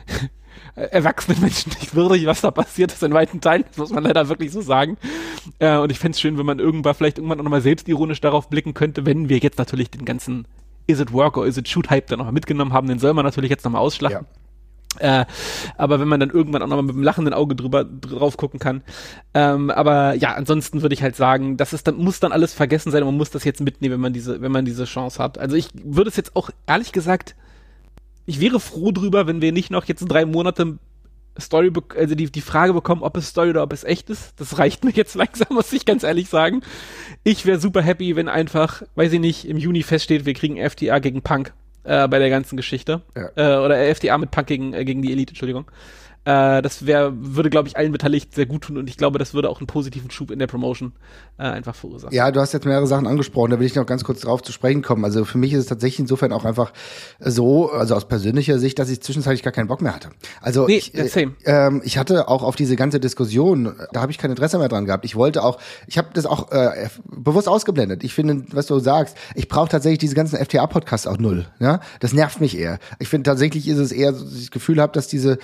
erwachsene Menschen nicht würdig, was da passiert ist in weiten Teilen, das muss man leider wirklich so sagen. Äh, und ich fände es schön, wenn man irgendwann vielleicht irgendwann auch nochmal selbstironisch darauf blicken könnte, wenn wir jetzt natürlich den ganzen Is it Work or Is it Shoot Hype dann nochmal mitgenommen haben, den soll man natürlich jetzt nochmal ausschlachten. Ja. Äh, aber wenn man dann irgendwann auch nochmal mit einem lachenden Auge drüber drauf gucken kann. Ähm, aber ja, ansonsten würde ich halt sagen, das ist dann, muss dann alles vergessen sein und man muss das jetzt mitnehmen, wenn man diese, wenn man diese Chance hat. Also ich würde es jetzt auch, ehrlich gesagt, ich wäre froh drüber, wenn wir nicht noch jetzt drei Monate Story, also die, die Frage bekommen, ob es Story oder ob es echt ist. Das reicht mir jetzt langsam, muss ich ganz ehrlich sagen. Ich wäre super happy, wenn einfach, weiß ich nicht, im Juni feststeht, wir kriegen FTA gegen Punk äh, bei der ganzen Geschichte. Ja. Äh, oder FDA mit Punk gegen, äh, gegen die Elite, Entschuldigung. Äh, das wäre, würde, glaube ich, allen Beteiligten sehr gut tun und ich glaube, das würde auch einen positiven Schub in der Promotion äh, einfach verursachen. Ja, du hast jetzt mehrere Sachen angesprochen, da will ich noch ganz kurz drauf zu sprechen kommen. Also für mich ist es tatsächlich insofern auch einfach so, also aus persönlicher Sicht, dass ich zwischenzeitlich gar keinen Bock mehr hatte. Also nee, ich, äh, äh, ich hatte auch auf diese ganze Diskussion, da habe ich kein Interesse mehr dran gehabt. Ich wollte auch, ich habe das auch äh, bewusst ausgeblendet. Ich finde, was du sagst, ich brauche tatsächlich diese ganzen FTA-Podcasts auch null. Ja, das nervt mich eher. Ich finde tatsächlich ist es eher, dass ich das Gefühl habe, dass diese,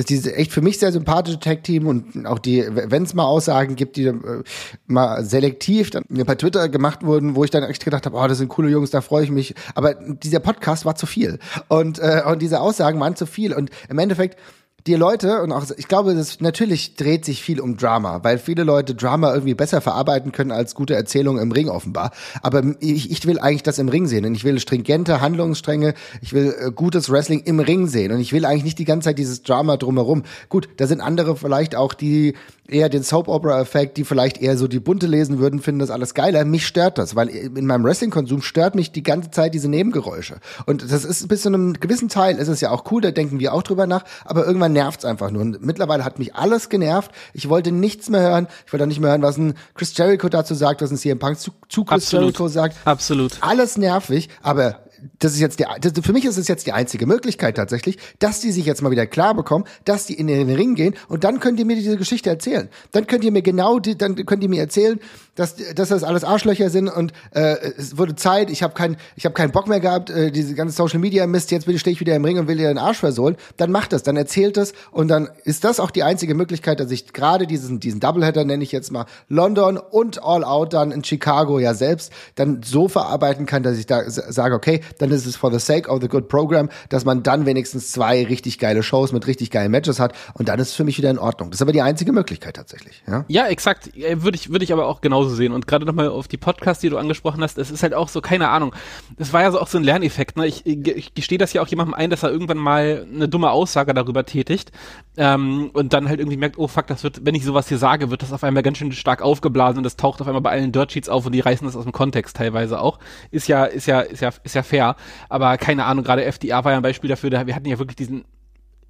dass diese echt für mich sehr sympathische Tag-Team und auch die, wenn es mal Aussagen gibt, die äh, mal selektiv dann bei Twitter gemacht wurden, wo ich dann echt gedacht habe, oh, das sind coole Jungs, da freue ich mich. Aber dieser Podcast war zu viel und, äh, und diese Aussagen waren zu viel und im Endeffekt die Leute und auch ich glaube, das natürlich dreht sich viel um Drama, weil viele Leute Drama irgendwie besser verarbeiten können als gute Erzählungen im Ring offenbar. Aber ich, ich will eigentlich das im Ring sehen und ich will stringente Handlungsstränge, ich will äh, gutes Wrestling im Ring sehen und ich will eigentlich nicht die ganze Zeit dieses Drama drumherum. Gut, da sind andere vielleicht auch die eher den Soap-Opera-Effekt, die vielleicht eher so die Bunte lesen würden, finden das alles geiler. Mich stört das, weil in meinem Wrestling-Konsum stört mich die ganze Zeit diese Nebengeräusche. Und das ist bis zu einem gewissen Teil ist es ja auch cool, da denken wir auch drüber nach, aber irgendwann nervt's einfach nur. Und mittlerweile hat mich alles genervt. Ich wollte nichts mehr hören. Ich wollte auch nicht mehr hören, was ein Chris Jericho dazu sagt, was ein CM Punk zu, zu Chris Absolut. Jericho sagt. Absolut. Alles nervig, aber das ist jetzt der, das, für mich ist es jetzt die einzige Möglichkeit tatsächlich, dass die sich jetzt mal wieder klar bekommen, dass die in den Ring gehen und dann könnt ihr mir diese Geschichte erzählen. Dann könnt ihr mir genau, die, dann könnt ihr mir erzählen, dass, dass das alles Arschlöcher sind und äh, es wurde Zeit, ich habe keinen ich hab keinen Bock mehr gehabt, äh, diese ganze Social Media Mist, jetzt stehe ich wieder im Ring und will dir den Arsch versohlen, dann macht das, dann erzählt das und dann ist das auch die einzige Möglichkeit, dass ich gerade diesen, diesen Doubleheader, nenne ich jetzt mal, London und All Out dann in Chicago ja selbst, dann so verarbeiten kann, dass ich da sage, okay, dann ist es for the sake of the good program, dass man dann wenigstens zwei richtig geile Shows mit richtig geilen Matches hat und dann ist es für mich wieder in Ordnung. Das ist aber die einzige Möglichkeit tatsächlich. Ja, ja exakt. Würde ich, würde ich aber auch genauso sehen. Und gerade nochmal auf die Podcasts, die du angesprochen hast, es ist halt auch so, keine Ahnung. Das war ja so auch so ein Lerneffekt. Ne? Ich, ich gestehe das ja auch jemandem ein, dass er irgendwann mal eine dumme Aussage darüber tätigt ähm, und dann halt irgendwie merkt, oh fuck, das wird, wenn ich sowas hier sage, wird das auf einmal ganz schön stark aufgeblasen und das taucht auf einmal bei allen Dirt Sheets auf und die reißen das aus dem Kontext teilweise auch. Ist ja, ist ja, ist ja, ist ja fair. Aber keine Ahnung, gerade FDA war ja ein Beispiel dafür, wir hatten ja wirklich diesen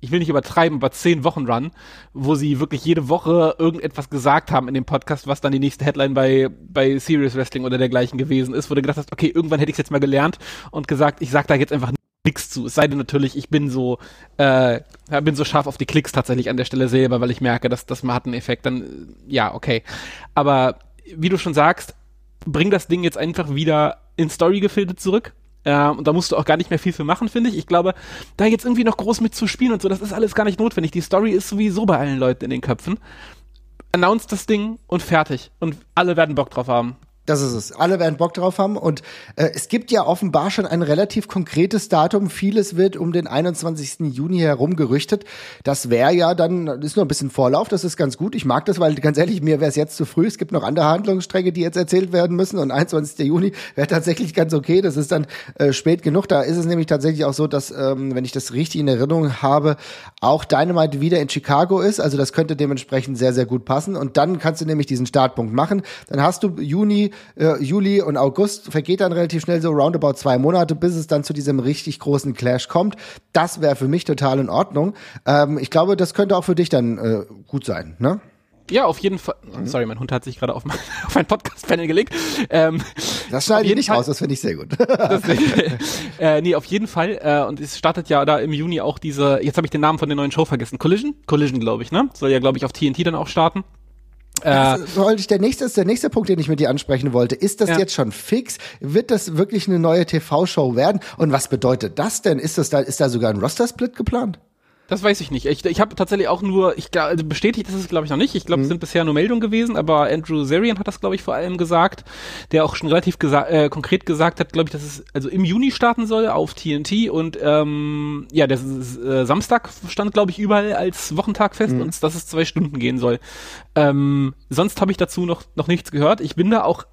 ich will nicht übertreiben, aber zehn Wochen Run, wo sie wirklich jede Woche irgendetwas gesagt haben in dem Podcast, was dann die nächste Headline bei, bei Serious Wrestling oder dergleichen gewesen ist, wo du gedacht hast, okay, irgendwann hätte ich es jetzt mal gelernt und gesagt, ich sag da jetzt einfach nichts zu. Es sei denn natürlich, ich bin so, äh, bin so scharf auf die Klicks tatsächlich an der Stelle selber, weil ich merke, dass das hat einen Effekt, dann ja, okay. Aber wie du schon sagst, bring das Ding jetzt einfach wieder in Story-Gefilde zurück. Äh, und da musst du auch gar nicht mehr viel für machen, finde ich. Ich glaube, da jetzt irgendwie noch groß mit zu spielen und so, das ist alles gar nicht notwendig. Die Story ist sowieso bei allen Leuten in den Köpfen. Announce das Ding und fertig. Und alle werden Bock drauf haben. Das ist es. Alle werden Bock drauf haben. Und äh, es gibt ja offenbar schon ein relativ konkretes Datum. Vieles wird um den 21. Juni herum gerüchtet. Das wäre ja dann, ist nur ein bisschen Vorlauf, das ist ganz gut. Ich mag das, weil ganz ehrlich, mir wäre es jetzt zu früh. Es gibt noch andere Handlungsstränge, die jetzt erzählt werden müssen. Und 21. Juni wäre tatsächlich ganz okay. Das ist dann äh, spät genug. Da ist es nämlich tatsächlich auch so, dass, ähm, wenn ich das richtig in Erinnerung habe, auch Dynamite wieder in Chicago ist. Also das könnte dementsprechend sehr, sehr gut passen. Und dann kannst du nämlich diesen Startpunkt machen. Dann hast du Juni äh, Juli und August vergeht dann relativ schnell so roundabout zwei Monate, bis es dann zu diesem richtig großen Clash kommt. Das wäre für mich total in Ordnung. Ähm, ich glaube, das könnte auch für dich dann äh, gut sein, ne? Ja, auf jeden Fall. Mhm. Sorry, mein Hund hat sich gerade auf mein, auf mein Podcast-Panel gelegt. Ähm, das schneide ich nicht Fall, raus, das finde ich sehr gut. das, äh, nee, auf jeden Fall. Äh, und es startet ja da im Juni auch diese, jetzt habe ich den Namen von der neuen Show vergessen. Collision? Collision, glaube ich, ne? Soll ja, glaube ich, auf TNT dann auch starten. Wollte ich, der nächste ist der nächste Punkt, den ich mit dir ansprechen wollte. Ist das ja. jetzt schon fix? Wird das wirklich eine neue TV-Show werden? Und was bedeutet das denn? Ist das da, ist da sogar ein Roster-Split geplant? Das weiß ich nicht. Ich, ich habe tatsächlich auch nur, ich also bestätigt ist es glaube ich noch nicht. Ich glaube, mhm. es sind bisher nur Meldungen gewesen, aber Andrew Zarian hat das glaube ich vor allem gesagt, der auch schon relativ gesa äh, konkret gesagt hat, glaube ich, dass es also im Juni starten soll auf TNT und ähm, ja, der äh, Samstag stand glaube ich überall als Wochentag fest mhm. und dass es zwei Stunden gehen soll. Ähm, sonst habe ich dazu noch noch nichts gehört. Ich bin da auch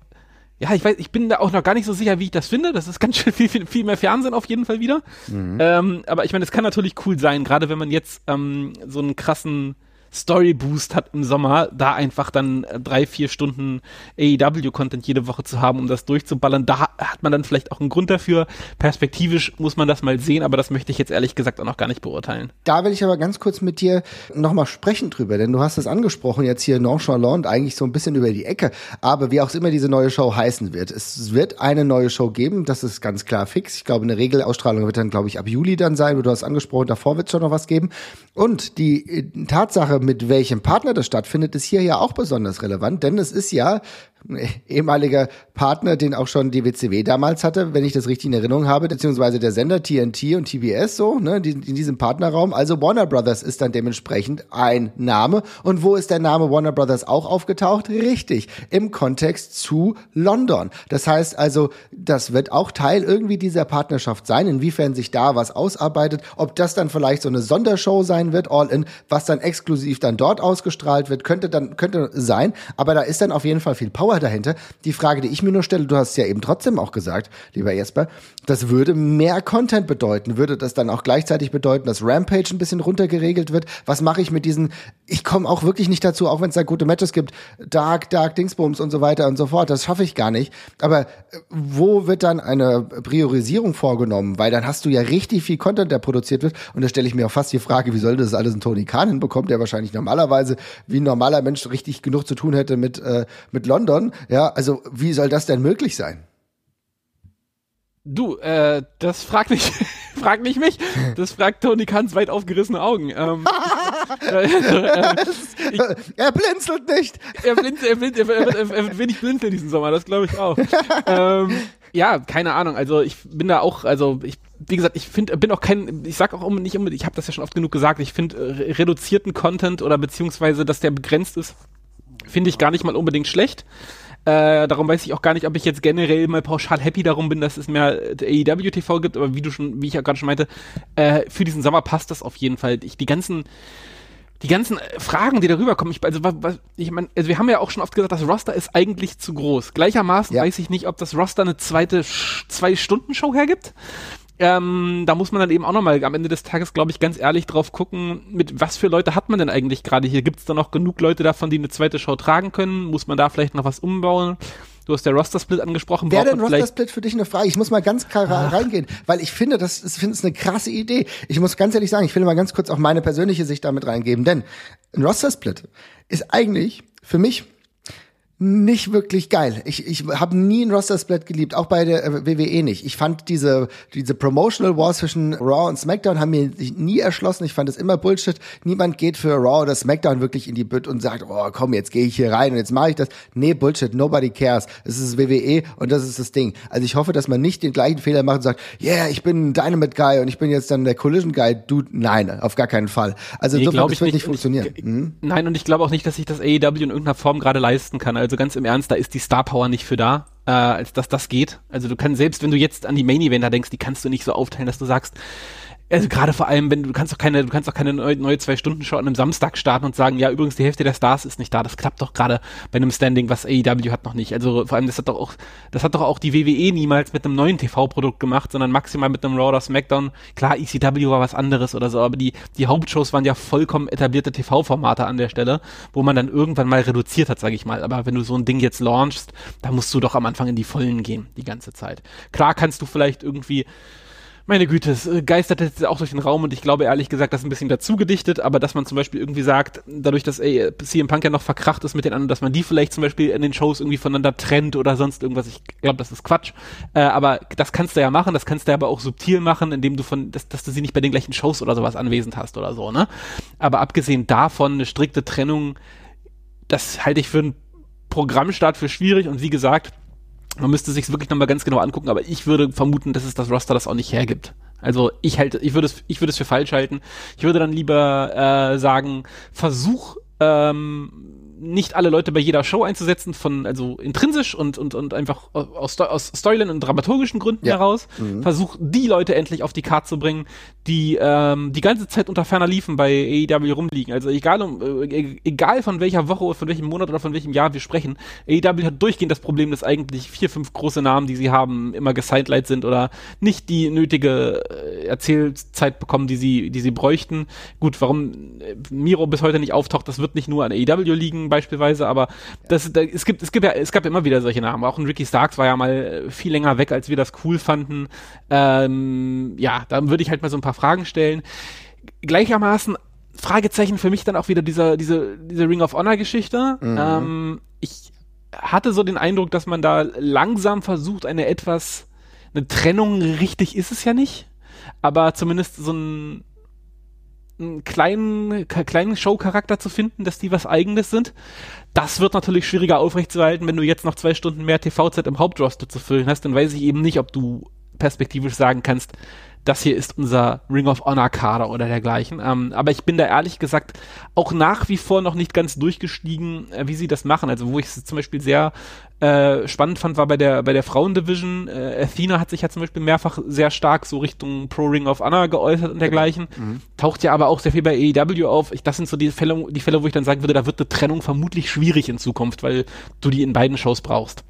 ja, ich weiß, ich bin da auch noch gar nicht so sicher, wie ich das finde. Das ist ganz schön viel, viel, viel mehr Fernsehen auf jeden Fall wieder. Mhm. Ähm, aber ich meine, es kann natürlich cool sein, gerade wenn man jetzt ähm, so einen krassen Story Boost hat im Sommer, da einfach dann äh, drei, vier Stunden AEW-Content jede Woche zu haben, um das durchzuballern. Da hat man dann vielleicht auch einen Grund dafür. Perspektivisch muss man das mal sehen, aber das möchte ich jetzt ehrlich gesagt auch noch gar nicht beurteilen. Da will ich aber ganz kurz mit dir nochmal sprechen drüber, denn du hast es angesprochen, jetzt hier nonchalant, eigentlich so ein bisschen über die Ecke, aber wie auch immer diese neue Show heißen wird. Es wird eine neue Show geben, das ist ganz klar fix. Ich glaube, eine Regelausstrahlung wird dann, glaube ich, ab Juli dann sein, du hast angesprochen, davor wird es schon noch was geben. Und die äh, Tatsache, mit welchem Partner das stattfindet, ist hier ja auch besonders relevant, denn es ist ja ehemaliger Partner, den auch schon die WCW damals hatte, wenn ich das richtig in Erinnerung habe, beziehungsweise der Sender TNT und TBS so, ne, die, in diesem Partnerraum. Also Warner Brothers ist dann dementsprechend ein Name. Und wo ist der Name Warner Brothers auch aufgetaucht? Richtig, im Kontext zu London. Das heißt also, das wird auch Teil irgendwie dieser Partnerschaft sein, inwiefern sich da was ausarbeitet, ob das dann vielleicht so eine Sondershow sein wird, All In, was dann exklusiv dann dort ausgestrahlt wird, könnte dann, könnte sein. Aber da ist dann auf jeden Fall viel Power Power dahinter. Die Frage, die ich mir nur stelle, du hast ja eben trotzdem auch gesagt, lieber Jesper, das würde mehr Content bedeuten. Würde das dann auch gleichzeitig bedeuten, dass Rampage ein bisschen runtergeregelt wird? Was mache ich mit diesen, ich komme auch wirklich nicht dazu, auch wenn es da gute Matches gibt, Dark, Dark, Dingsbums und so weiter und so fort. Das schaffe ich gar nicht. Aber äh, wo wird dann eine Priorisierung vorgenommen? Weil dann hast du ja richtig viel Content, der produziert wird. Und da stelle ich mir auch fast die Frage, wie soll das alles ein Tony Khan hinbekommen, der wahrscheinlich normalerweise wie ein normaler Mensch richtig genug zu tun hätte mit, äh, mit London London. Ja, also wie soll das denn möglich sein? Du, äh, das fragt nicht, fragt nicht mich, das fragt Tony Kahns weit aufgerissene Augen. Ähm, äh, äh, ich, er blinzelt nicht. Er, blinzelt, er, blinzelt, er, er, er wird wenig blinzeln diesen Sommer, das glaube ich auch. ähm, ja, keine Ahnung. Also ich bin da auch, also ich, wie gesagt, ich finde, bin auch kein, ich sag auch nicht unbedingt, ich habe das ja schon oft genug gesagt, ich finde äh, reduzierten Content oder beziehungsweise, dass der begrenzt ist, finde ich gar nicht mal unbedingt schlecht. Äh, darum weiß ich auch gar nicht, ob ich jetzt generell mal pauschal happy darum bin, dass es mehr AEW TV gibt, aber wie du schon, wie ich ja gerade schon meinte, äh, für diesen Sommer passt das auf jeden Fall. Ich, die ganzen, die ganzen äh, Fragen, die darüber kommen, ich, also, was, ich meine, also wir haben ja auch schon oft gesagt, das Roster ist eigentlich zu groß. Gleichermaßen ja. weiß ich nicht, ob das Roster eine zweite Zwei-Stunden-Show hergibt. Ähm, da muss man dann eben auch nochmal am Ende des Tages, glaube ich, ganz ehrlich drauf gucken, mit was für Leute hat man denn eigentlich gerade hier? Gibt es da noch genug Leute davon, die eine zweite Show tragen können? Muss man da vielleicht noch was umbauen? Du hast der Roster-Split angesprochen. Wäre denn Roster-Split für dich eine Frage? Ich muss mal ganz klar Ach. reingehen, weil ich finde, das, ich finde es eine krasse Idee. Ich muss ganz ehrlich sagen, ich will mal ganz kurz auch meine persönliche Sicht damit reingeben, denn ein Roster-Split ist eigentlich für mich nicht wirklich geil. Ich, ich habe nie ein Roster-Split geliebt, auch bei der äh, WWE nicht. Ich fand diese, diese Promotional Wars zwischen Raw und SmackDown haben mir nie erschlossen. Ich fand es immer Bullshit. Niemand geht für Raw oder SmackDown wirklich in die Bütt und sagt, oh komm, jetzt gehe ich hier rein und jetzt mache ich das. Nee, Bullshit, nobody cares. Es ist WWE und das ist das Ding. Also ich hoffe, dass man nicht den gleichen Fehler macht und sagt, yeah, ich bin ein Dynamite Guy und ich bin jetzt dann der Collision Guy. Dude, nein, auf gar keinen Fall. Also nee, so das wird nicht funktionieren. Ich, hm? Nein, und ich glaube auch nicht, dass sich das AEW in irgendeiner Form gerade leisten kann. Also ganz im Ernst, da ist die Star Power nicht für da, äh, als dass das geht. Also du kannst selbst, wenn du jetzt an die Main Eventer denkst, die kannst du nicht so aufteilen, dass du sagst, also gerade vor allem, wenn du, kannst doch keine, du kannst doch keine neue, neue zwei Stunden Show an einem Samstag starten und sagen, ja übrigens die Hälfte der Stars ist nicht da. Das klappt doch gerade bei einem Standing, was AEW hat noch nicht. Also vor allem das hat doch auch, das hat doch auch die WWE niemals mit einem neuen TV-Produkt gemacht, sondern maximal mit einem Raw oder SmackDown. Klar, ECW war was anderes oder so, aber die die Hauptshows waren ja vollkommen etablierte TV-Formate an der Stelle, wo man dann irgendwann mal reduziert hat, sage ich mal. Aber wenn du so ein Ding jetzt launchst, da musst du doch am Anfang in die Vollen gehen die ganze Zeit. Klar kannst du vielleicht irgendwie meine Güte, es äh, geistert jetzt auch durch den Raum und ich glaube ehrlich gesagt, das ist ein bisschen dazu gedichtet, aber dass man zum Beispiel irgendwie sagt, dadurch, dass ey, CM Punk ja noch verkracht ist mit den anderen, dass man die vielleicht zum Beispiel in den Shows irgendwie voneinander trennt oder sonst irgendwas, ich glaube, das ist Quatsch. Äh, aber das kannst du ja machen, das kannst du aber auch subtil machen, indem du von, dass, dass du sie nicht bei den gleichen Shows oder sowas anwesend hast oder so, ne? Aber abgesehen davon, eine strikte Trennung, das halte ich für einen Programmstart für schwierig und wie gesagt, man müsste sich wirklich nochmal ganz genau angucken, aber ich würde vermuten, dass es das Roster das auch nicht hergibt. Also ich halte, ich würde es, ich würde es für falsch halten. Ich würde dann lieber äh, sagen, versuch ähm, nicht alle Leute bei jeder Show einzusetzen, von also intrinsisch und und und einfach aus, aus Storyline und dramaturgischen Gründen ja. heraus. Mhm. Versuch die Leute endlich auf die Karte zu bringen, die ähm, die ganze Zeit unter ferner Liefen bei AEW rumliegen. Also egal um äh, e-, egal von welcher Woche, von welchem Monat oder von welchem Jahr wir sprechen, AEW hat durchgehend das Problem, dass eigentlich vier fünf große Namen, die sie haben, immer gesidelight sind oder nicht die nötige äh, Erzählzeit bekommen, die sie die sie bräuchten. Gut, warum äh, Miro bis heute nicht auftaucht, das wird nicht nur an AEW liegen beispielsweise, aber das, da, es gibt, es gibt ja, es gab immer wieder solche Namen. Auch ein Ricky Starks war ja mal äh, viel länger weg, als wir das cool fanden. Ähm, ja, da würde ich halt mal so ein paar Fragen stellen. Gleichermaßen Fragezeichen für mich dann auch wieder dieser, diese, diese Ring of Honor Geschichte. Mhm. Ähm, ich hatte so den Eindruck, dass man da langsam versucht, eine etwas, eine Trennung richtig ist es ja nicht, aber zumindest so ein, einen kleinen, kleinen Show-Charakter zu finden, dass die was eigenes sind. Das wird natürlich schwieriger aufrechtzuerhalten, wenn du jetzt noch zwei Stunden mehr TV-Zeit im Hauptroster zu füllen hast, dann weiß ich eben nicht, ob du perspektivisch sagen kannst, das hier ist unser Ring of Honor Kader oder dergleichen. Ähm, aber ich bin da ehrlich gesagt auch nach wie vor noch nicht ganz durchgestiegen, äh, wie sie das machen. Also wo ich es zum Beispiel sehr äh, spannend fand, war bei der bei der Frauendivision. Äh, Athena hat sich ja zum Beispiel mehrfach sehr stark so Richtung Pro Ring of Honor geäußert und dergleichen. Mhm. Taucht ja aber auch sehr viel bei AEW auf. Ich, das sind so die Fälle, die Fälle, wo ich dann sagen würde, da wird eine Trennung vermutlich schwierig in Zukunft, weil du die in beiden Shows brauchst.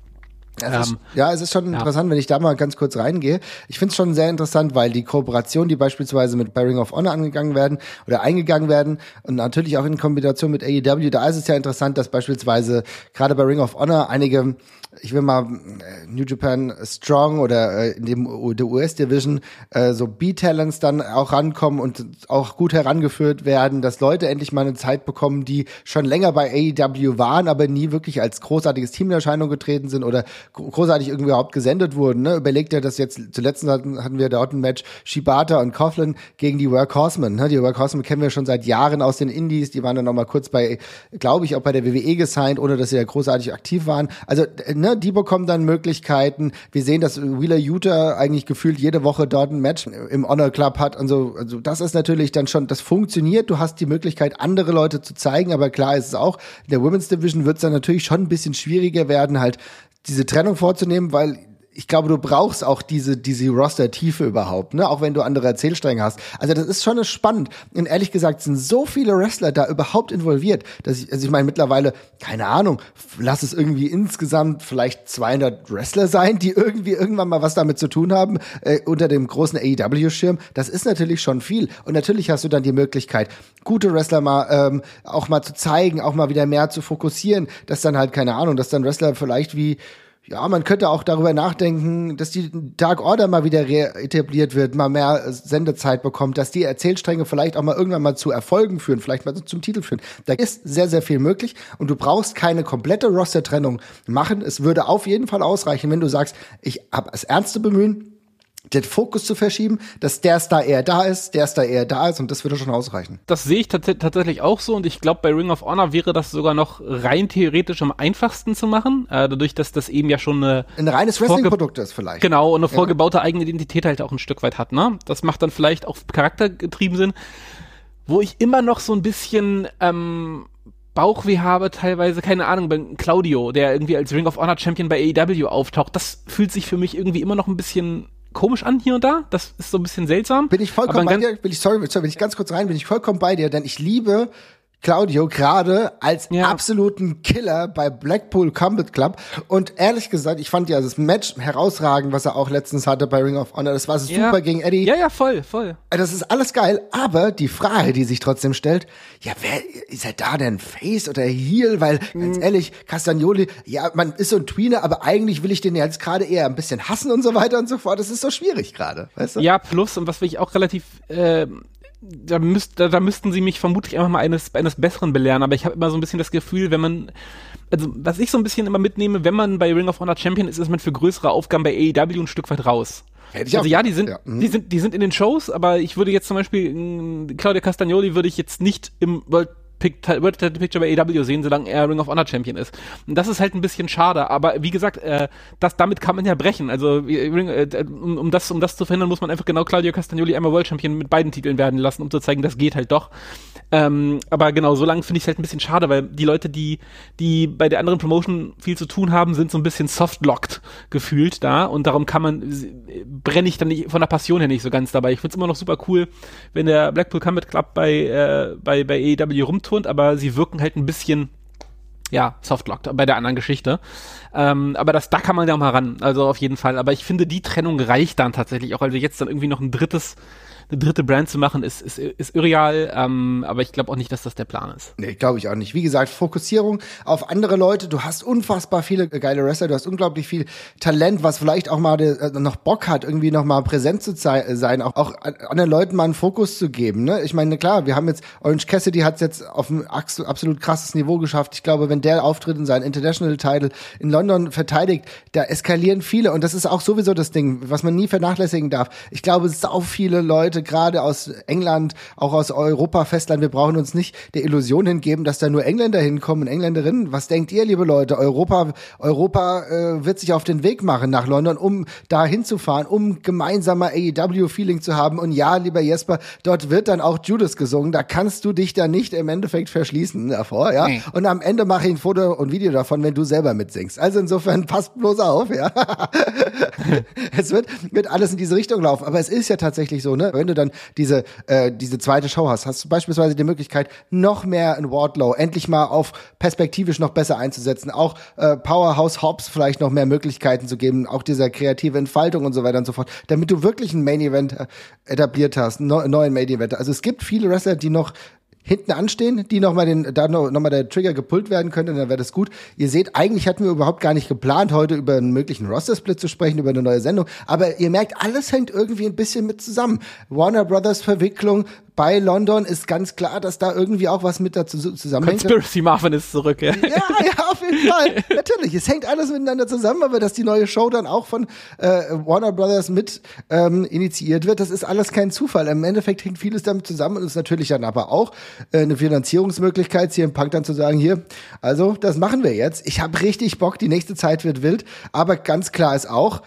Es ähm, ja, es ist schon ja. interessant, wenn ich da mal ganz kurz reingehe. Ich finde es schon sehr interessant, weil die Kooperation, die beispielsweise mit Bearing of Honor angegangen werden oder eingegangen werden und natürlich auch in Kombination mit AEW, da ist es ja interessant, dass beispielsweise gerade bei Ring of Honor einige ich will mal äh, New Japan Strong oder äh, in dem der US Division äh, so B-Talents dann auch rankommen und auch gut herangeführt werden, dass Leute endlich mal eine Zeit bekommen, die schon länger bei AEW waren, aber nie wirklich als großartiges Team in Erscheinung getreten sind oder großartig irgendwie überhaupt gesendet wurden. Ne? Überlegt ja, dass jetzt zuletzt hatten, hatten wir dort ein Match Shibata und Coughlin gegen die Workhorsemen. Ne? Die Workhorsemen kennen wir schon seit Jahren aus den Indies. Die waren dann noch mal kurz bei, glaube ich, auch bei der WWE gesigned, ohne dass sie ja großartig aktiv waren. Also ne, ne, die bekommen dann Möglichkeiten. Wir sehen, dass Wheeler Utah eigentlich gefühlt jede Woche dort ein Match im Honor Club hat und so. Also das ist natürlich dann schon, das funktioniert. Du hast die Möglichkeit, andere Leute zu zeigen, aber klar ist es auch, in der Women's Division wird es dann natürlich schon ein bisschen schwieriger werden, halt diese Trennung vorzunehmen, weil ich glaube, du brauchst auch diese, diese Roster-Tiefe überhaupt, ne? Auch wenn du andere Erzählstränge hast. Also das ist schon spannend. Und ehrlich gesagt sind so viele Wrestler da überhaupt involviert, dass ich, also ich meine mittlerweile, keine Ahnung, lass es irgendwie insgesamt vielleicht 200 Wrestler sein, die irgendwie irgendwann mal was damit zu tun haben, äh, unter dem großen AEW-Schirm. Das ist natürlich schon viel. Und natürlich hast du dann die Möglichkeit, gute Wrestler mal, ähm, auch mal zu zeigen, auch mal wieder mehr zu fokussieren, dass dann halt, keine Ahnung, dass dann Wrestler vielleicht wie, Ja, man könnte auch darüber nachdenken, dass die Dark Order mal wieder etabliert wird, mal mehr Sendezeit bekommt, dass die Erzählstränge vielleicht auch mal irgendwann mal zu Erfolgen führen, vielleicht mal zum Titel führen. Da ist sehr, sehr viel möglich und du brauchst keine komplette Roster-Trennung machen. Es würde auf jeden Fall ausreichen, wenn du sagst, ich habe das ernste Bemühen, den Fokus zu verschieben, dass der Star eher da ist, der Star eher da ist und das würde schon ausreichen. Das sehe ich tatsächlich auch so und ich glaube, bei Ring of Honor wäre das sogar noch rein theoretisch am einfachsten zu machen, äh, dadurch, dass das eben ja schon eine ein reines Wrestling-Produkt ist vielleicht. Genau, und eine vorgebaute ja. eigene Identität halt auch ein Stück weit hat, ne? Das macht dann vielleicht auch charaktergetrieben Sinn. Wo ich immer noch so ein bisschen ähm, Bauchweh habe, teilweise, keine Ahnung, bei Claudio, der irgendwie als Ring of Honor Champion bei AEW auftaucht, das fühlt sich für mich irgendwie immer noch ein bisschen komisch an hier und da. Das ist so ein bisschen seltsam. Bin ich vollkommen bei dir, bin ich, sorry, sorry, bin ich ganz kurz rein, bin ich vollkommen bei dir, denn ich liebe Claudio gerade als ja. absoluten Killer bei Blackpool Combat Club. Und ehrlich gesagt, ich fand ja das Match herausragend, was er auch letztens hatte bei Ring of Honor. Das war super ja. gegen Eddie. Ja, ja, voll, voll. Das ist alles geil. Aber die Frage, die sich trotzdem stellt, ja, wer ist er da denn Face oder Heel? Weil, ganz mhm. ehrlich, Castagnoli, ja, man ist so ein Tweener, aber eigentlich will ich den jetzt gerade eher ein bisschen hassen und so weiter und so fort. Das ist so schwierig gerade, weißt du? Ja, plus, und was will ich auch relativ, äh, da, müsst, da, da müssten sie mich vermutlich einfach mal eines, eines Besseren belehren, aber ich habe immer so ein bisschen das Gefühl, wenn man, also was ich so ein bisschen immer mitnehme, wenn man bei Ring of Honor Champion ist, ist man für größere Aufgaben bei AEW ein Stück weit raus. Hätte ich also auch ja, die sind, ja. Mhm. die sind, die sind in den Shows, aber ich würde jetzt zum Beispiel Claudia Castagnoli würde ich jetzt nicht im World World Title Picture bei AW sehen, solange er Ring of Honor Champion ist. Und das ist halt ein bisschen schade, aber wie gesagt, äh, das, damit kann man ja brechen. Also äh, um, um, das, um das zu verhindern, muss man einfach genau Claudio Castagnoli einmal World Champion mit beiden Titeln werden lassen, um zu zeigen, das geht halt doch. Ähm, aber genau, so lange finde ich es halt ein bisschen schade, weil die Leute, die, die bei der anderen Promotion viel zu tun haben, sind so ein bisschen soft-locked gefühlt da und darum kann man, brenne ich dann nicht, von der Passion her nicht so ganz dabei. Ich finde es immer noch super cool, wenn der Blackpool Combat Club bei, äh, bei, bei AEW rumturnt, aber sie wirken halt ein bisschen ja, softlocked bei der anderen Geschichte. Ähm, aber das, da kann man ja mal ran, also auf jeden Fall. Aber ich finde, die Trennung reicht dann tatsächlich auch, also jetzt dann irgendwie noch ein drittes eine dritte Brand zu machen, ist, ist, ist irreal, ähm, aber ich glaube auch nicht, dass das der Plan ist. Nee, glaube ich auch nicht. Wie gesagt, Fokussierung auf andere Leute. Du hast unfassbar viele geile Wrestler, du hast unglaublich viel Talent, was vielleicht auch mal äh, noch Bock hat, irgendwie noch mal präsent zu sein, auch, auch anderen Leuten mal einen Fokus zu geben. Ne? Ich meine, klar, wir haben jetzt, Orange Cassidy hat es jetzt auf ein absolut krasses Niveau geschafft. Ich glaube, wenn der auftritt in seinen International Title in London verteidigt, da eskalieren viele und das ist auch sowieso das Ding, was man nie vernachlässigen darf. Ich glaube, sau viele Leute Leute gerade aus England, auch aus Europa, Festland, wir brauchen uns nicht der Illusion hingeben, dass da nur Engländer hinkommen und Engländerinnen. Was denkt ihr, liebe Leute? Europa, Europa äh, wird sich auf den Weg machen nach London, um da hinzufahren, um gemeinsamer AEW-Feeling zu haben. Und ja, lieber Jesper, dort wird dann auch Judas gesungen. Da kannst du dich da nicht im Endeffekt verschließen davor, ja. Nee. Und am Ende mache ich ein Foto und Video davon, wenn du selber mitsingst. Also insofern passt bloß auf, ja. es wird, wird alles in diese Richtung laufen. Aber es ist ja tatsächlich so, ne? Wenn du dann diese, äh, diese zweite Show hast, hast du beispielsweise die Möglichkeit, noch mehr in Wardlow endlich mal auf perspektivisch noch besser einzusetzen, auch äh, Powerhouse Hobbs vielleicht noch mehr Möglichkeiten zu geben, auch dieser kreative Entfaltung und so weiter und so fort, damit du wirklich ein Main Event äh, etabliert hast, einen neuen Main Event. Also es gibt viele Wrestler, die noch hinten anstehen, die nochmal den, da nochmal noch der Trigger gepullt werden könnte, dann wäre das gut. Ihr seht, eigentlich hatten wir überhaupt gar nicht geplant, heute über einen möglichen Roster-Split zu sprechen, über eine neue Sendung. Aber ihr merkt, alles hängt irgendwie ein bisschen mit zusammen. Warner Brothers Verwicklung, bei London ist ganz klar, dass da irgendwie auch was mit dazu zusammenhängt. Conspiracy Marvin ist zurück, ja. Ja, ja, auf jeden Fall. Natürlich, es hängt alles miteinander zusammen, aber dass die neue Show dann auch von äh, Warner Brothers mit ähm, initiiert wird, das ist alles kein Zufall. Im Endeffekt hängt vieles damit zusammen und ist natürlich dann aber auch äh, eine Finanzierungsmöglichkeit, hier im Punk dann zu sagen, hier, also das machen wir jetzt. Ich habe richtig Bock, die nächste Zeit wird wild, aber ganz klar ist auch,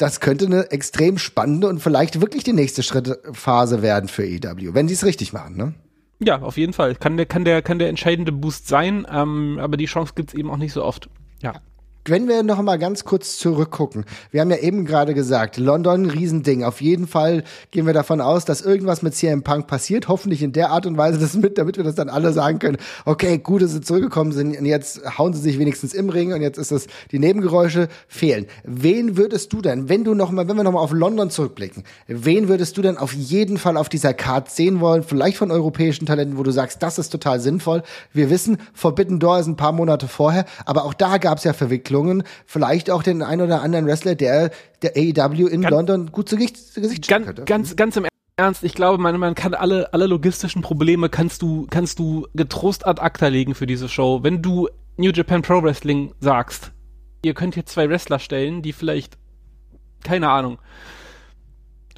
das könnte eine extrem spannende und vielleicht wirklich die nächste Schrittphase werden für EW, wenn sie es richtig machen, ne? Ja, auf jeden Fall. Kann der, kann der, kann der entscheidende Boost sein, ähm, aber die Chance gibt's eben auch nicht so oft. Ja wenn wir noch mal ganz kurz zurückgucken. Wir haben ja eben gerade gesagt, London, Riesending. Auf jeden Fall gehen wir davon aus, dass irgendwas mit CM Punk passiert. Hoffentlich in der Art und Weise, dass mit, damit wir das dann alle sagen können. Okay, gut, dass sie zurückgekommen sind und jetzt hauen sie sich wenigstens im Ring und jetzt ist es, die Nebengeräusche fehlen. Wen würdest du denn, wenn du noch mal, wenn wir noch mal auf London zurückblicken, wen würdest du denn auf jeden Fall auf dieser Card sehen wollen? Vielleicht von europäischen Talenten, wo du sagst, das ist total sinnvoll. Wir wissen, Forbidden Door ist ein paar Monate vorher, aber auch da gab es ja Verwicklungen Jungen vielleicht auch den ein oder anderen Wrestler, der der AEW in ganz, London gut zu Gesicht, zu Gesicht ganz, könnte. Ganz, ganz im Ernst, ich glaube, man, man kann alle, alle logistischen Probleme kannst du, kannst du getrost ad acta legen für diese Show. Wenn du New Japan Pro Wrestling sagst, ihr könnt hier zwei Wrestler stellen, die vielleicht, keine Ahnung,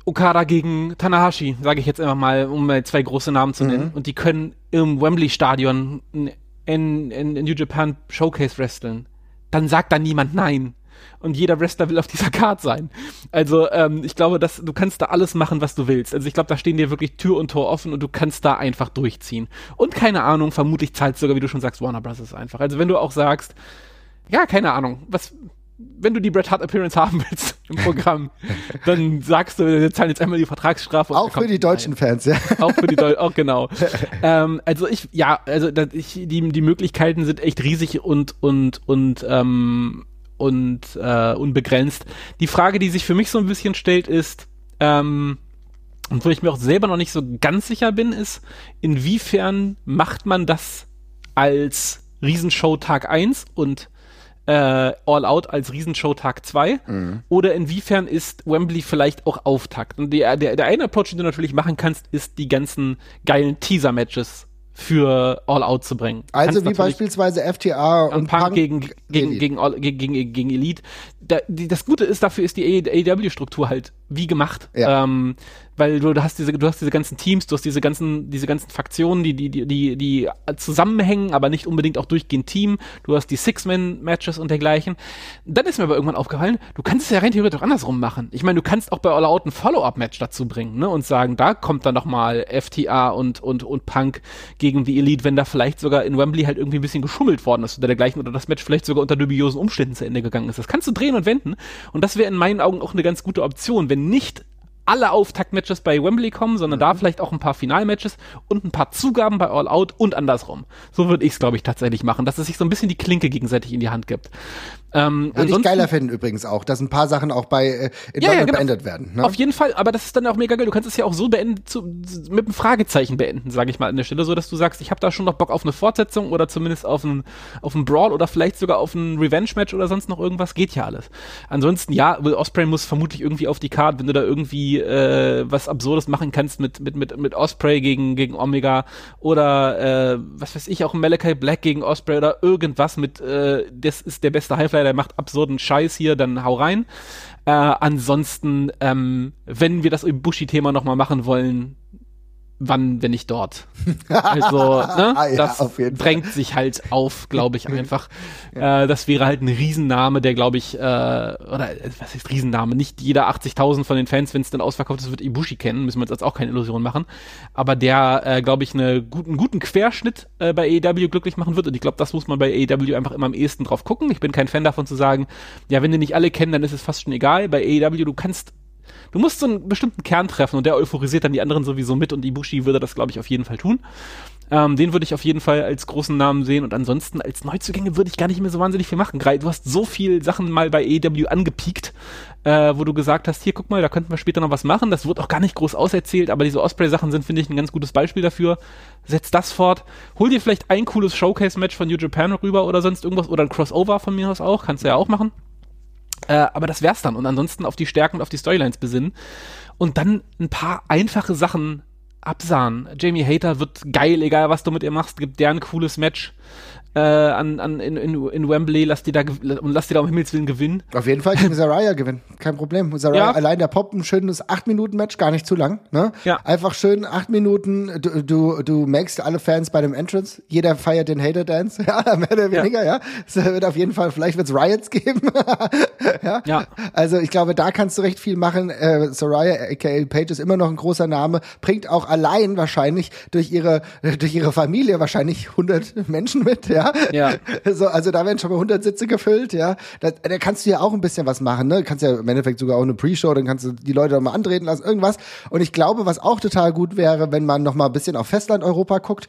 Okada gegen Tanahashi, sage ich jetzt einfach mal, um mal zwei große Namen zu nennen. Mhm. Und die können im Wembley Stadion in, in, in New Japan Showcase wresteln. Dann sagt da niemand nein. Und jeder Wrestler will auf dieser Card sein. Also ähm, ich glaube, dass du kannst da alles machen, was du willst. Also ich glaube, da stehen dir wirklich Tür und Tor offen und du kannst da einfach durchziehen. Und keine Ahnung, vermutlich zahlt sogar, wie du schon sagst, Warner Bros. einfach. Also wenn du auch sagst, ja, keine Ahnung, was wenn du die Bret Hart Appearance haben willst im Programm, dann sagst du, wir zahlen jetzt einmal die Vertragsstrafe. Auch für die deutschen rein. Fans, ja. Auch für die Deutschen, auch genau. ähm, also ich, ja, also das, ich, die, die Möglichkeiten sind echt riesig und, und, und, ähm, und äh, unbegrenzt. Die Frage, die sich für mich so ein bisschen stellt, ist, ähm, und wo ich mir auch selber noch nicht so ganz sicher bin, ist, inwiefern macht man das als Riesenshow Tag 1 und äh, All Out als Riesenshow Tag 2 mhm. oder inwiefern ist Wembley vielleicht auch Auftakt? Und der, der, der eine Approach, den du natürlich machen kannst, ist die ganzen geilen Teaser-Matches für All Out zu bringen. Also wie beispielsweise FTA und, und Punk, Punk, gegen, gegen, gegen, gegen, gegen, gegen Elite. Da, die, das Gute ist, dafür ist die AEW-Struktur halt wie gemacht. Ja. Ähm, weil du, du hast diese, du hast diese ganzen Teams, du hast diese ganzen, diese ganzen Faktionen, die, die, die, die, die zusammenhängen, aber nicht unbedingt auch durchgehend Team. Du hast die Six-Man-Matches und dergleichen. Dann ist mir aber irgendwann aufgefallen, du kannst es ja rein theoretisch auch andersrum machen. Ich meine, du kannst auch bei All Out ein Follow-up-Match dazu bringen, ne, und sagen, da kommt dann noch mal FTA und, und, und Punk gegen die Elite, wenn da vielleicht sogar in Wembley halt irgendwie ein bisschen geschummelt worden ist oder dergleichen oder das Match vielleicht sogar unter dubiosen Umständen zu Ende gegangen ist. Das kannst du drehen und wenden. Und das wäre in meinen Augen auch eine ganz gute Option, wenn nicht alle Auftaktmatches bei Wembley kommen, sondern mhm. da vielleicht auch ein paar Finalmatches und ein paar Zugaben bei All Out und andersrum. So würde ich es, glaube ich, tatsächlich machen, dass es sich so ein bisschen die Klinke gegenseitig in die Hand gibt. Ähm, Würde ich geiler finden übrigens auch, dass ein paar Sachen auch bei äh, in ja, ja, genau. beendet werden. Ne? Auf jeden Fall, aber das ist dann auch mega geil. Du kannst es ja auch so beenden, zu, mit einem Fragezeichen beenden, sage ich mal an der Stelle, so dass du sagst, ich habe da schon noch Bock auf eine Fortsetzung oder zumindest auf einen auf einen Brawl oder vielleicht sogar auf ein Revenge-Match oder sonst noch irgendwas. Geht ja alles. Ansonsten ja, Will Osprey muss vermutlich irgendwie auf die Karte, wenn du da irgendwie äh, was Absurdes machen kannst mit mit mit mit Osprey gegen gegen Omega oder äh, was weiß ich auch Malachi Black gegen Osprey oder irgendwas mit äh, das ist der beste Highflyer der macht absurden Scheiß hier, dann hau rein. Äh, ansonsten, ähm, wenn wir das Ibushi-Thema nochmal machen wollen, wann, wenn nicht dort. Also, ne, ah, ja, das drängt Fall. sich halt auf, glaube ich einfach. ja. äh, das wäre halt ein Riesenname, der, glaube ich, äh, oder was ist Riesenname? Nicht jeder 80.000 von den Fans, wenn es dann ausverkauft ist, wird Ibushi kennen, müssen wir uns jetzt auch keine Illusion machen. Aber der, äh, glaube ich, eine guten, einen guten Querschnitt äh, bei AEW glücklich machen wird. Und ich glaube, das muss man bei AEW einfach immer am ehesten drauf gucken. Ich bin kein Fan davon zu sagen, ja, wenn die nicht alle kennen, dann ist es fast schon egal. Bei AEW, du kannst Du musst so einen bestimmten Kern treffen und der euphorisiert dann die anderen sowieso mit und Ibushi würde das, glaube ich, auf jeden Fall tun. Ähm, den würde ich auf jeden Fall als großen Namen sehen und ansonsten als Neuzugänge würde ich gar nicht mehr so wahnsinnig viel machen. Du hast so viel Sachen mal bei AEW angepiekt, äh, wo du gesagt hast, hier guck mal, da könnten wir später noch was machen. Das wird auch gar nicht groß auserzählt, aber diese Osprey-Sachen sind, finde ich, ein ganz gutes Beispiel dafür. Setz das fort. Hol dir vielleicht ein cooles Showcase-Match von New Japan rüber oder sonst irgendwas oder ein Crossover von mir aus auch. Kannst du ja auch machen. Äh, aber das wär's dann. Und ansonsten auf die Stärken und auf die Storylines besinnen. Und dann ein paar einfache Sachen absahen. Jamie Hater wird geil, egal was du mit ihr machst, gibt der ein cooles Match äh, an, an, in, in, in Wembley, lass die da und lass die da um Himmels Willen gewinnen. Auf jeden Fall gegen Saraya gewinnen, kein Problem. Saraya, ja. allein der Pop, ein schönes 8-Minuten-Match, gar nicht zu lang. Ne? Ja. Einfach schön 8 Minuten, du, du, du magst alle Fans bei dem Entrance, jeder feiert den Hater-Dance, ja, mehr oder weniger, ja. Es wird auf jeden Fall, vielleicht wird's Riots geben. ja? ja. Also ich glaube, da kannst du recht viel machen. Äh, Saraya, aka Page, ist immer noch ein großer Name, bringt auch allein wahrscheinlich durch ihre, durch ihre Familie wahrscheinlich 100 Menschen mit, ja ja. So, also da werden schon mal 100 Sitze gefüllt, ja. Da, da kannst du ja auch ein bisschen was machen, ne? Du kannst ja im Endeffekt sogar auch eine Pre-Show, dann kannst du die Leute noch mal antreten lassen, irgendwas. Und ich glaube, was auch total gut wäre, wenn man noch mal ein bisschen auf Festland-Europa guckt.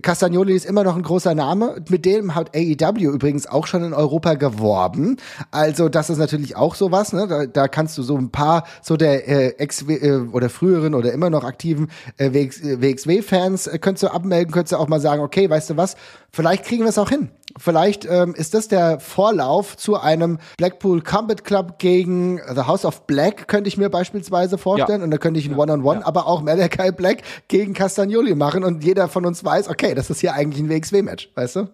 Castagnoli ist immer noch ein großer Name. Mit dem hat AEW übrigens auch schon in Europa geworben. Also das ist natürlich auch sowas, ne? Da, da kannst du so ein paar so der äh, Ex- äh, oder früheren oder immer noch aktiven äh, WXW-Fans äh, könntest du abmelden, könntest du auch mal sagen, okay, weißt du was, Vielleicht kriegen wir es auch hin. Vielleicht ähm, ist das der Vorlauf zu einem Blackpool Combat Club gegen The House of Black, könnte ich mir beispielsweise vorstellen. Ja. Und da könnte ich ein One-on-One, -on -One, ja. aber auch Malachi Black gegen Castagnoli machen. Und jeder von uns weiß, okay, das ist hier eigentlich ein WXW-Match, weißt du?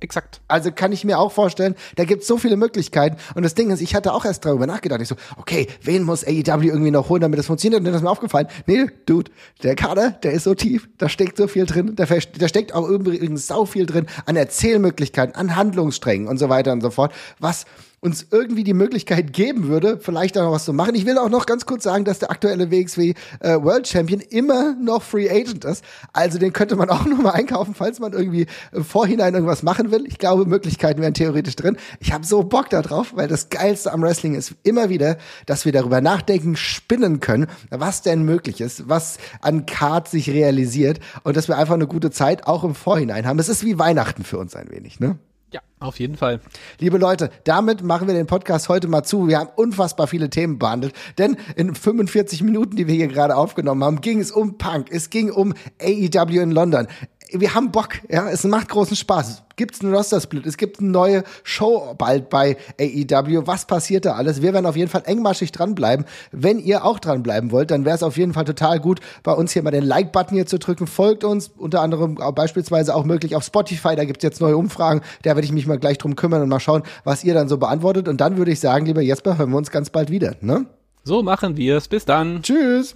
Exakt. Also kann ich mir auch vorstellen, da gibt es so viele Möglichkeiten. Und das Ding ist, ich hatte auch erst darüber nachgedacht. Ich so, okay, wen muss AEW irgendwie noch holen, damit das funktioniert? Und dann ist mir aufgefallen, nee, Dude, der Kader, der ist so tief, da steckt so viel drin, da, da steckt auch übrigens sau viel drin an Erzählmöglichkeiten, an Handlungssträngen und so weiter und so fort, was uns irgendwie die Möglichkeit geben würde, vielleicht da noch was zu machen. Ich will auch noch ganz kurz sagen, dass der aktuelle WXW äh, World Champion immer noch Free Agent ist. Also den könnte man auch noch mal einkaufen, falls man irgendwie im Vorhinein irgendwas machen will. Ich glaube, Möglichkeiten wären theoretisch drin. Ich habe so Bock darauf, weil das Geilste am Wrestling ist immer wieder, dass wir darüber nachdenken, spinnen können, was denn möglich ist, was an Card sich realisiert und dass wir einfach eine gute Zeit auch im Vorhinein haben. Es ist wie Weihnachten für uns ein wenig, ne? Ja, auf jeden Fall. Liebe Leute, damit machen wir den Podcast heute mal zu. Wir haben unfassbar viele Themen behandelt, denn in 45 Minuten, die wir hier gerade aufgenommen haben, ging es um Punk, es ging um AEW in London, wir haben Bock, ja, es macht großen Spaß. Gibt's einen Roster-Split, es gibt eine neue Show bald bei AEW. Was passiert da alles? Wir werden auf jeden Fall engmaschig dranbleiben. Wenn ihr auch dranbleiben wollt, dann wäre es auf jeden Fall total gut, bei uns hier mal den Like-Button hier zu drücken. Folgt uns, unter anderem beispielsweise auch möglich auf Spotify. Da gibt's jetzt neue Umfragen. Da werde ich mich mal gleich drum kümmern und mal schauen, was ihr dann so beantwortet. Und dann würde ich sagen, lieber Jesper, hören wir uns ganz bald wieder, ne? So machen wir es. Bis dann. Tschüss.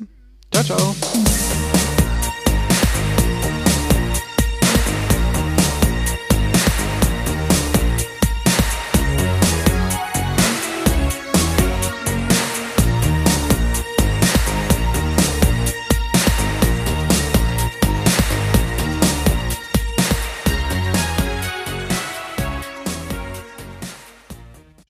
Ciao, ciao.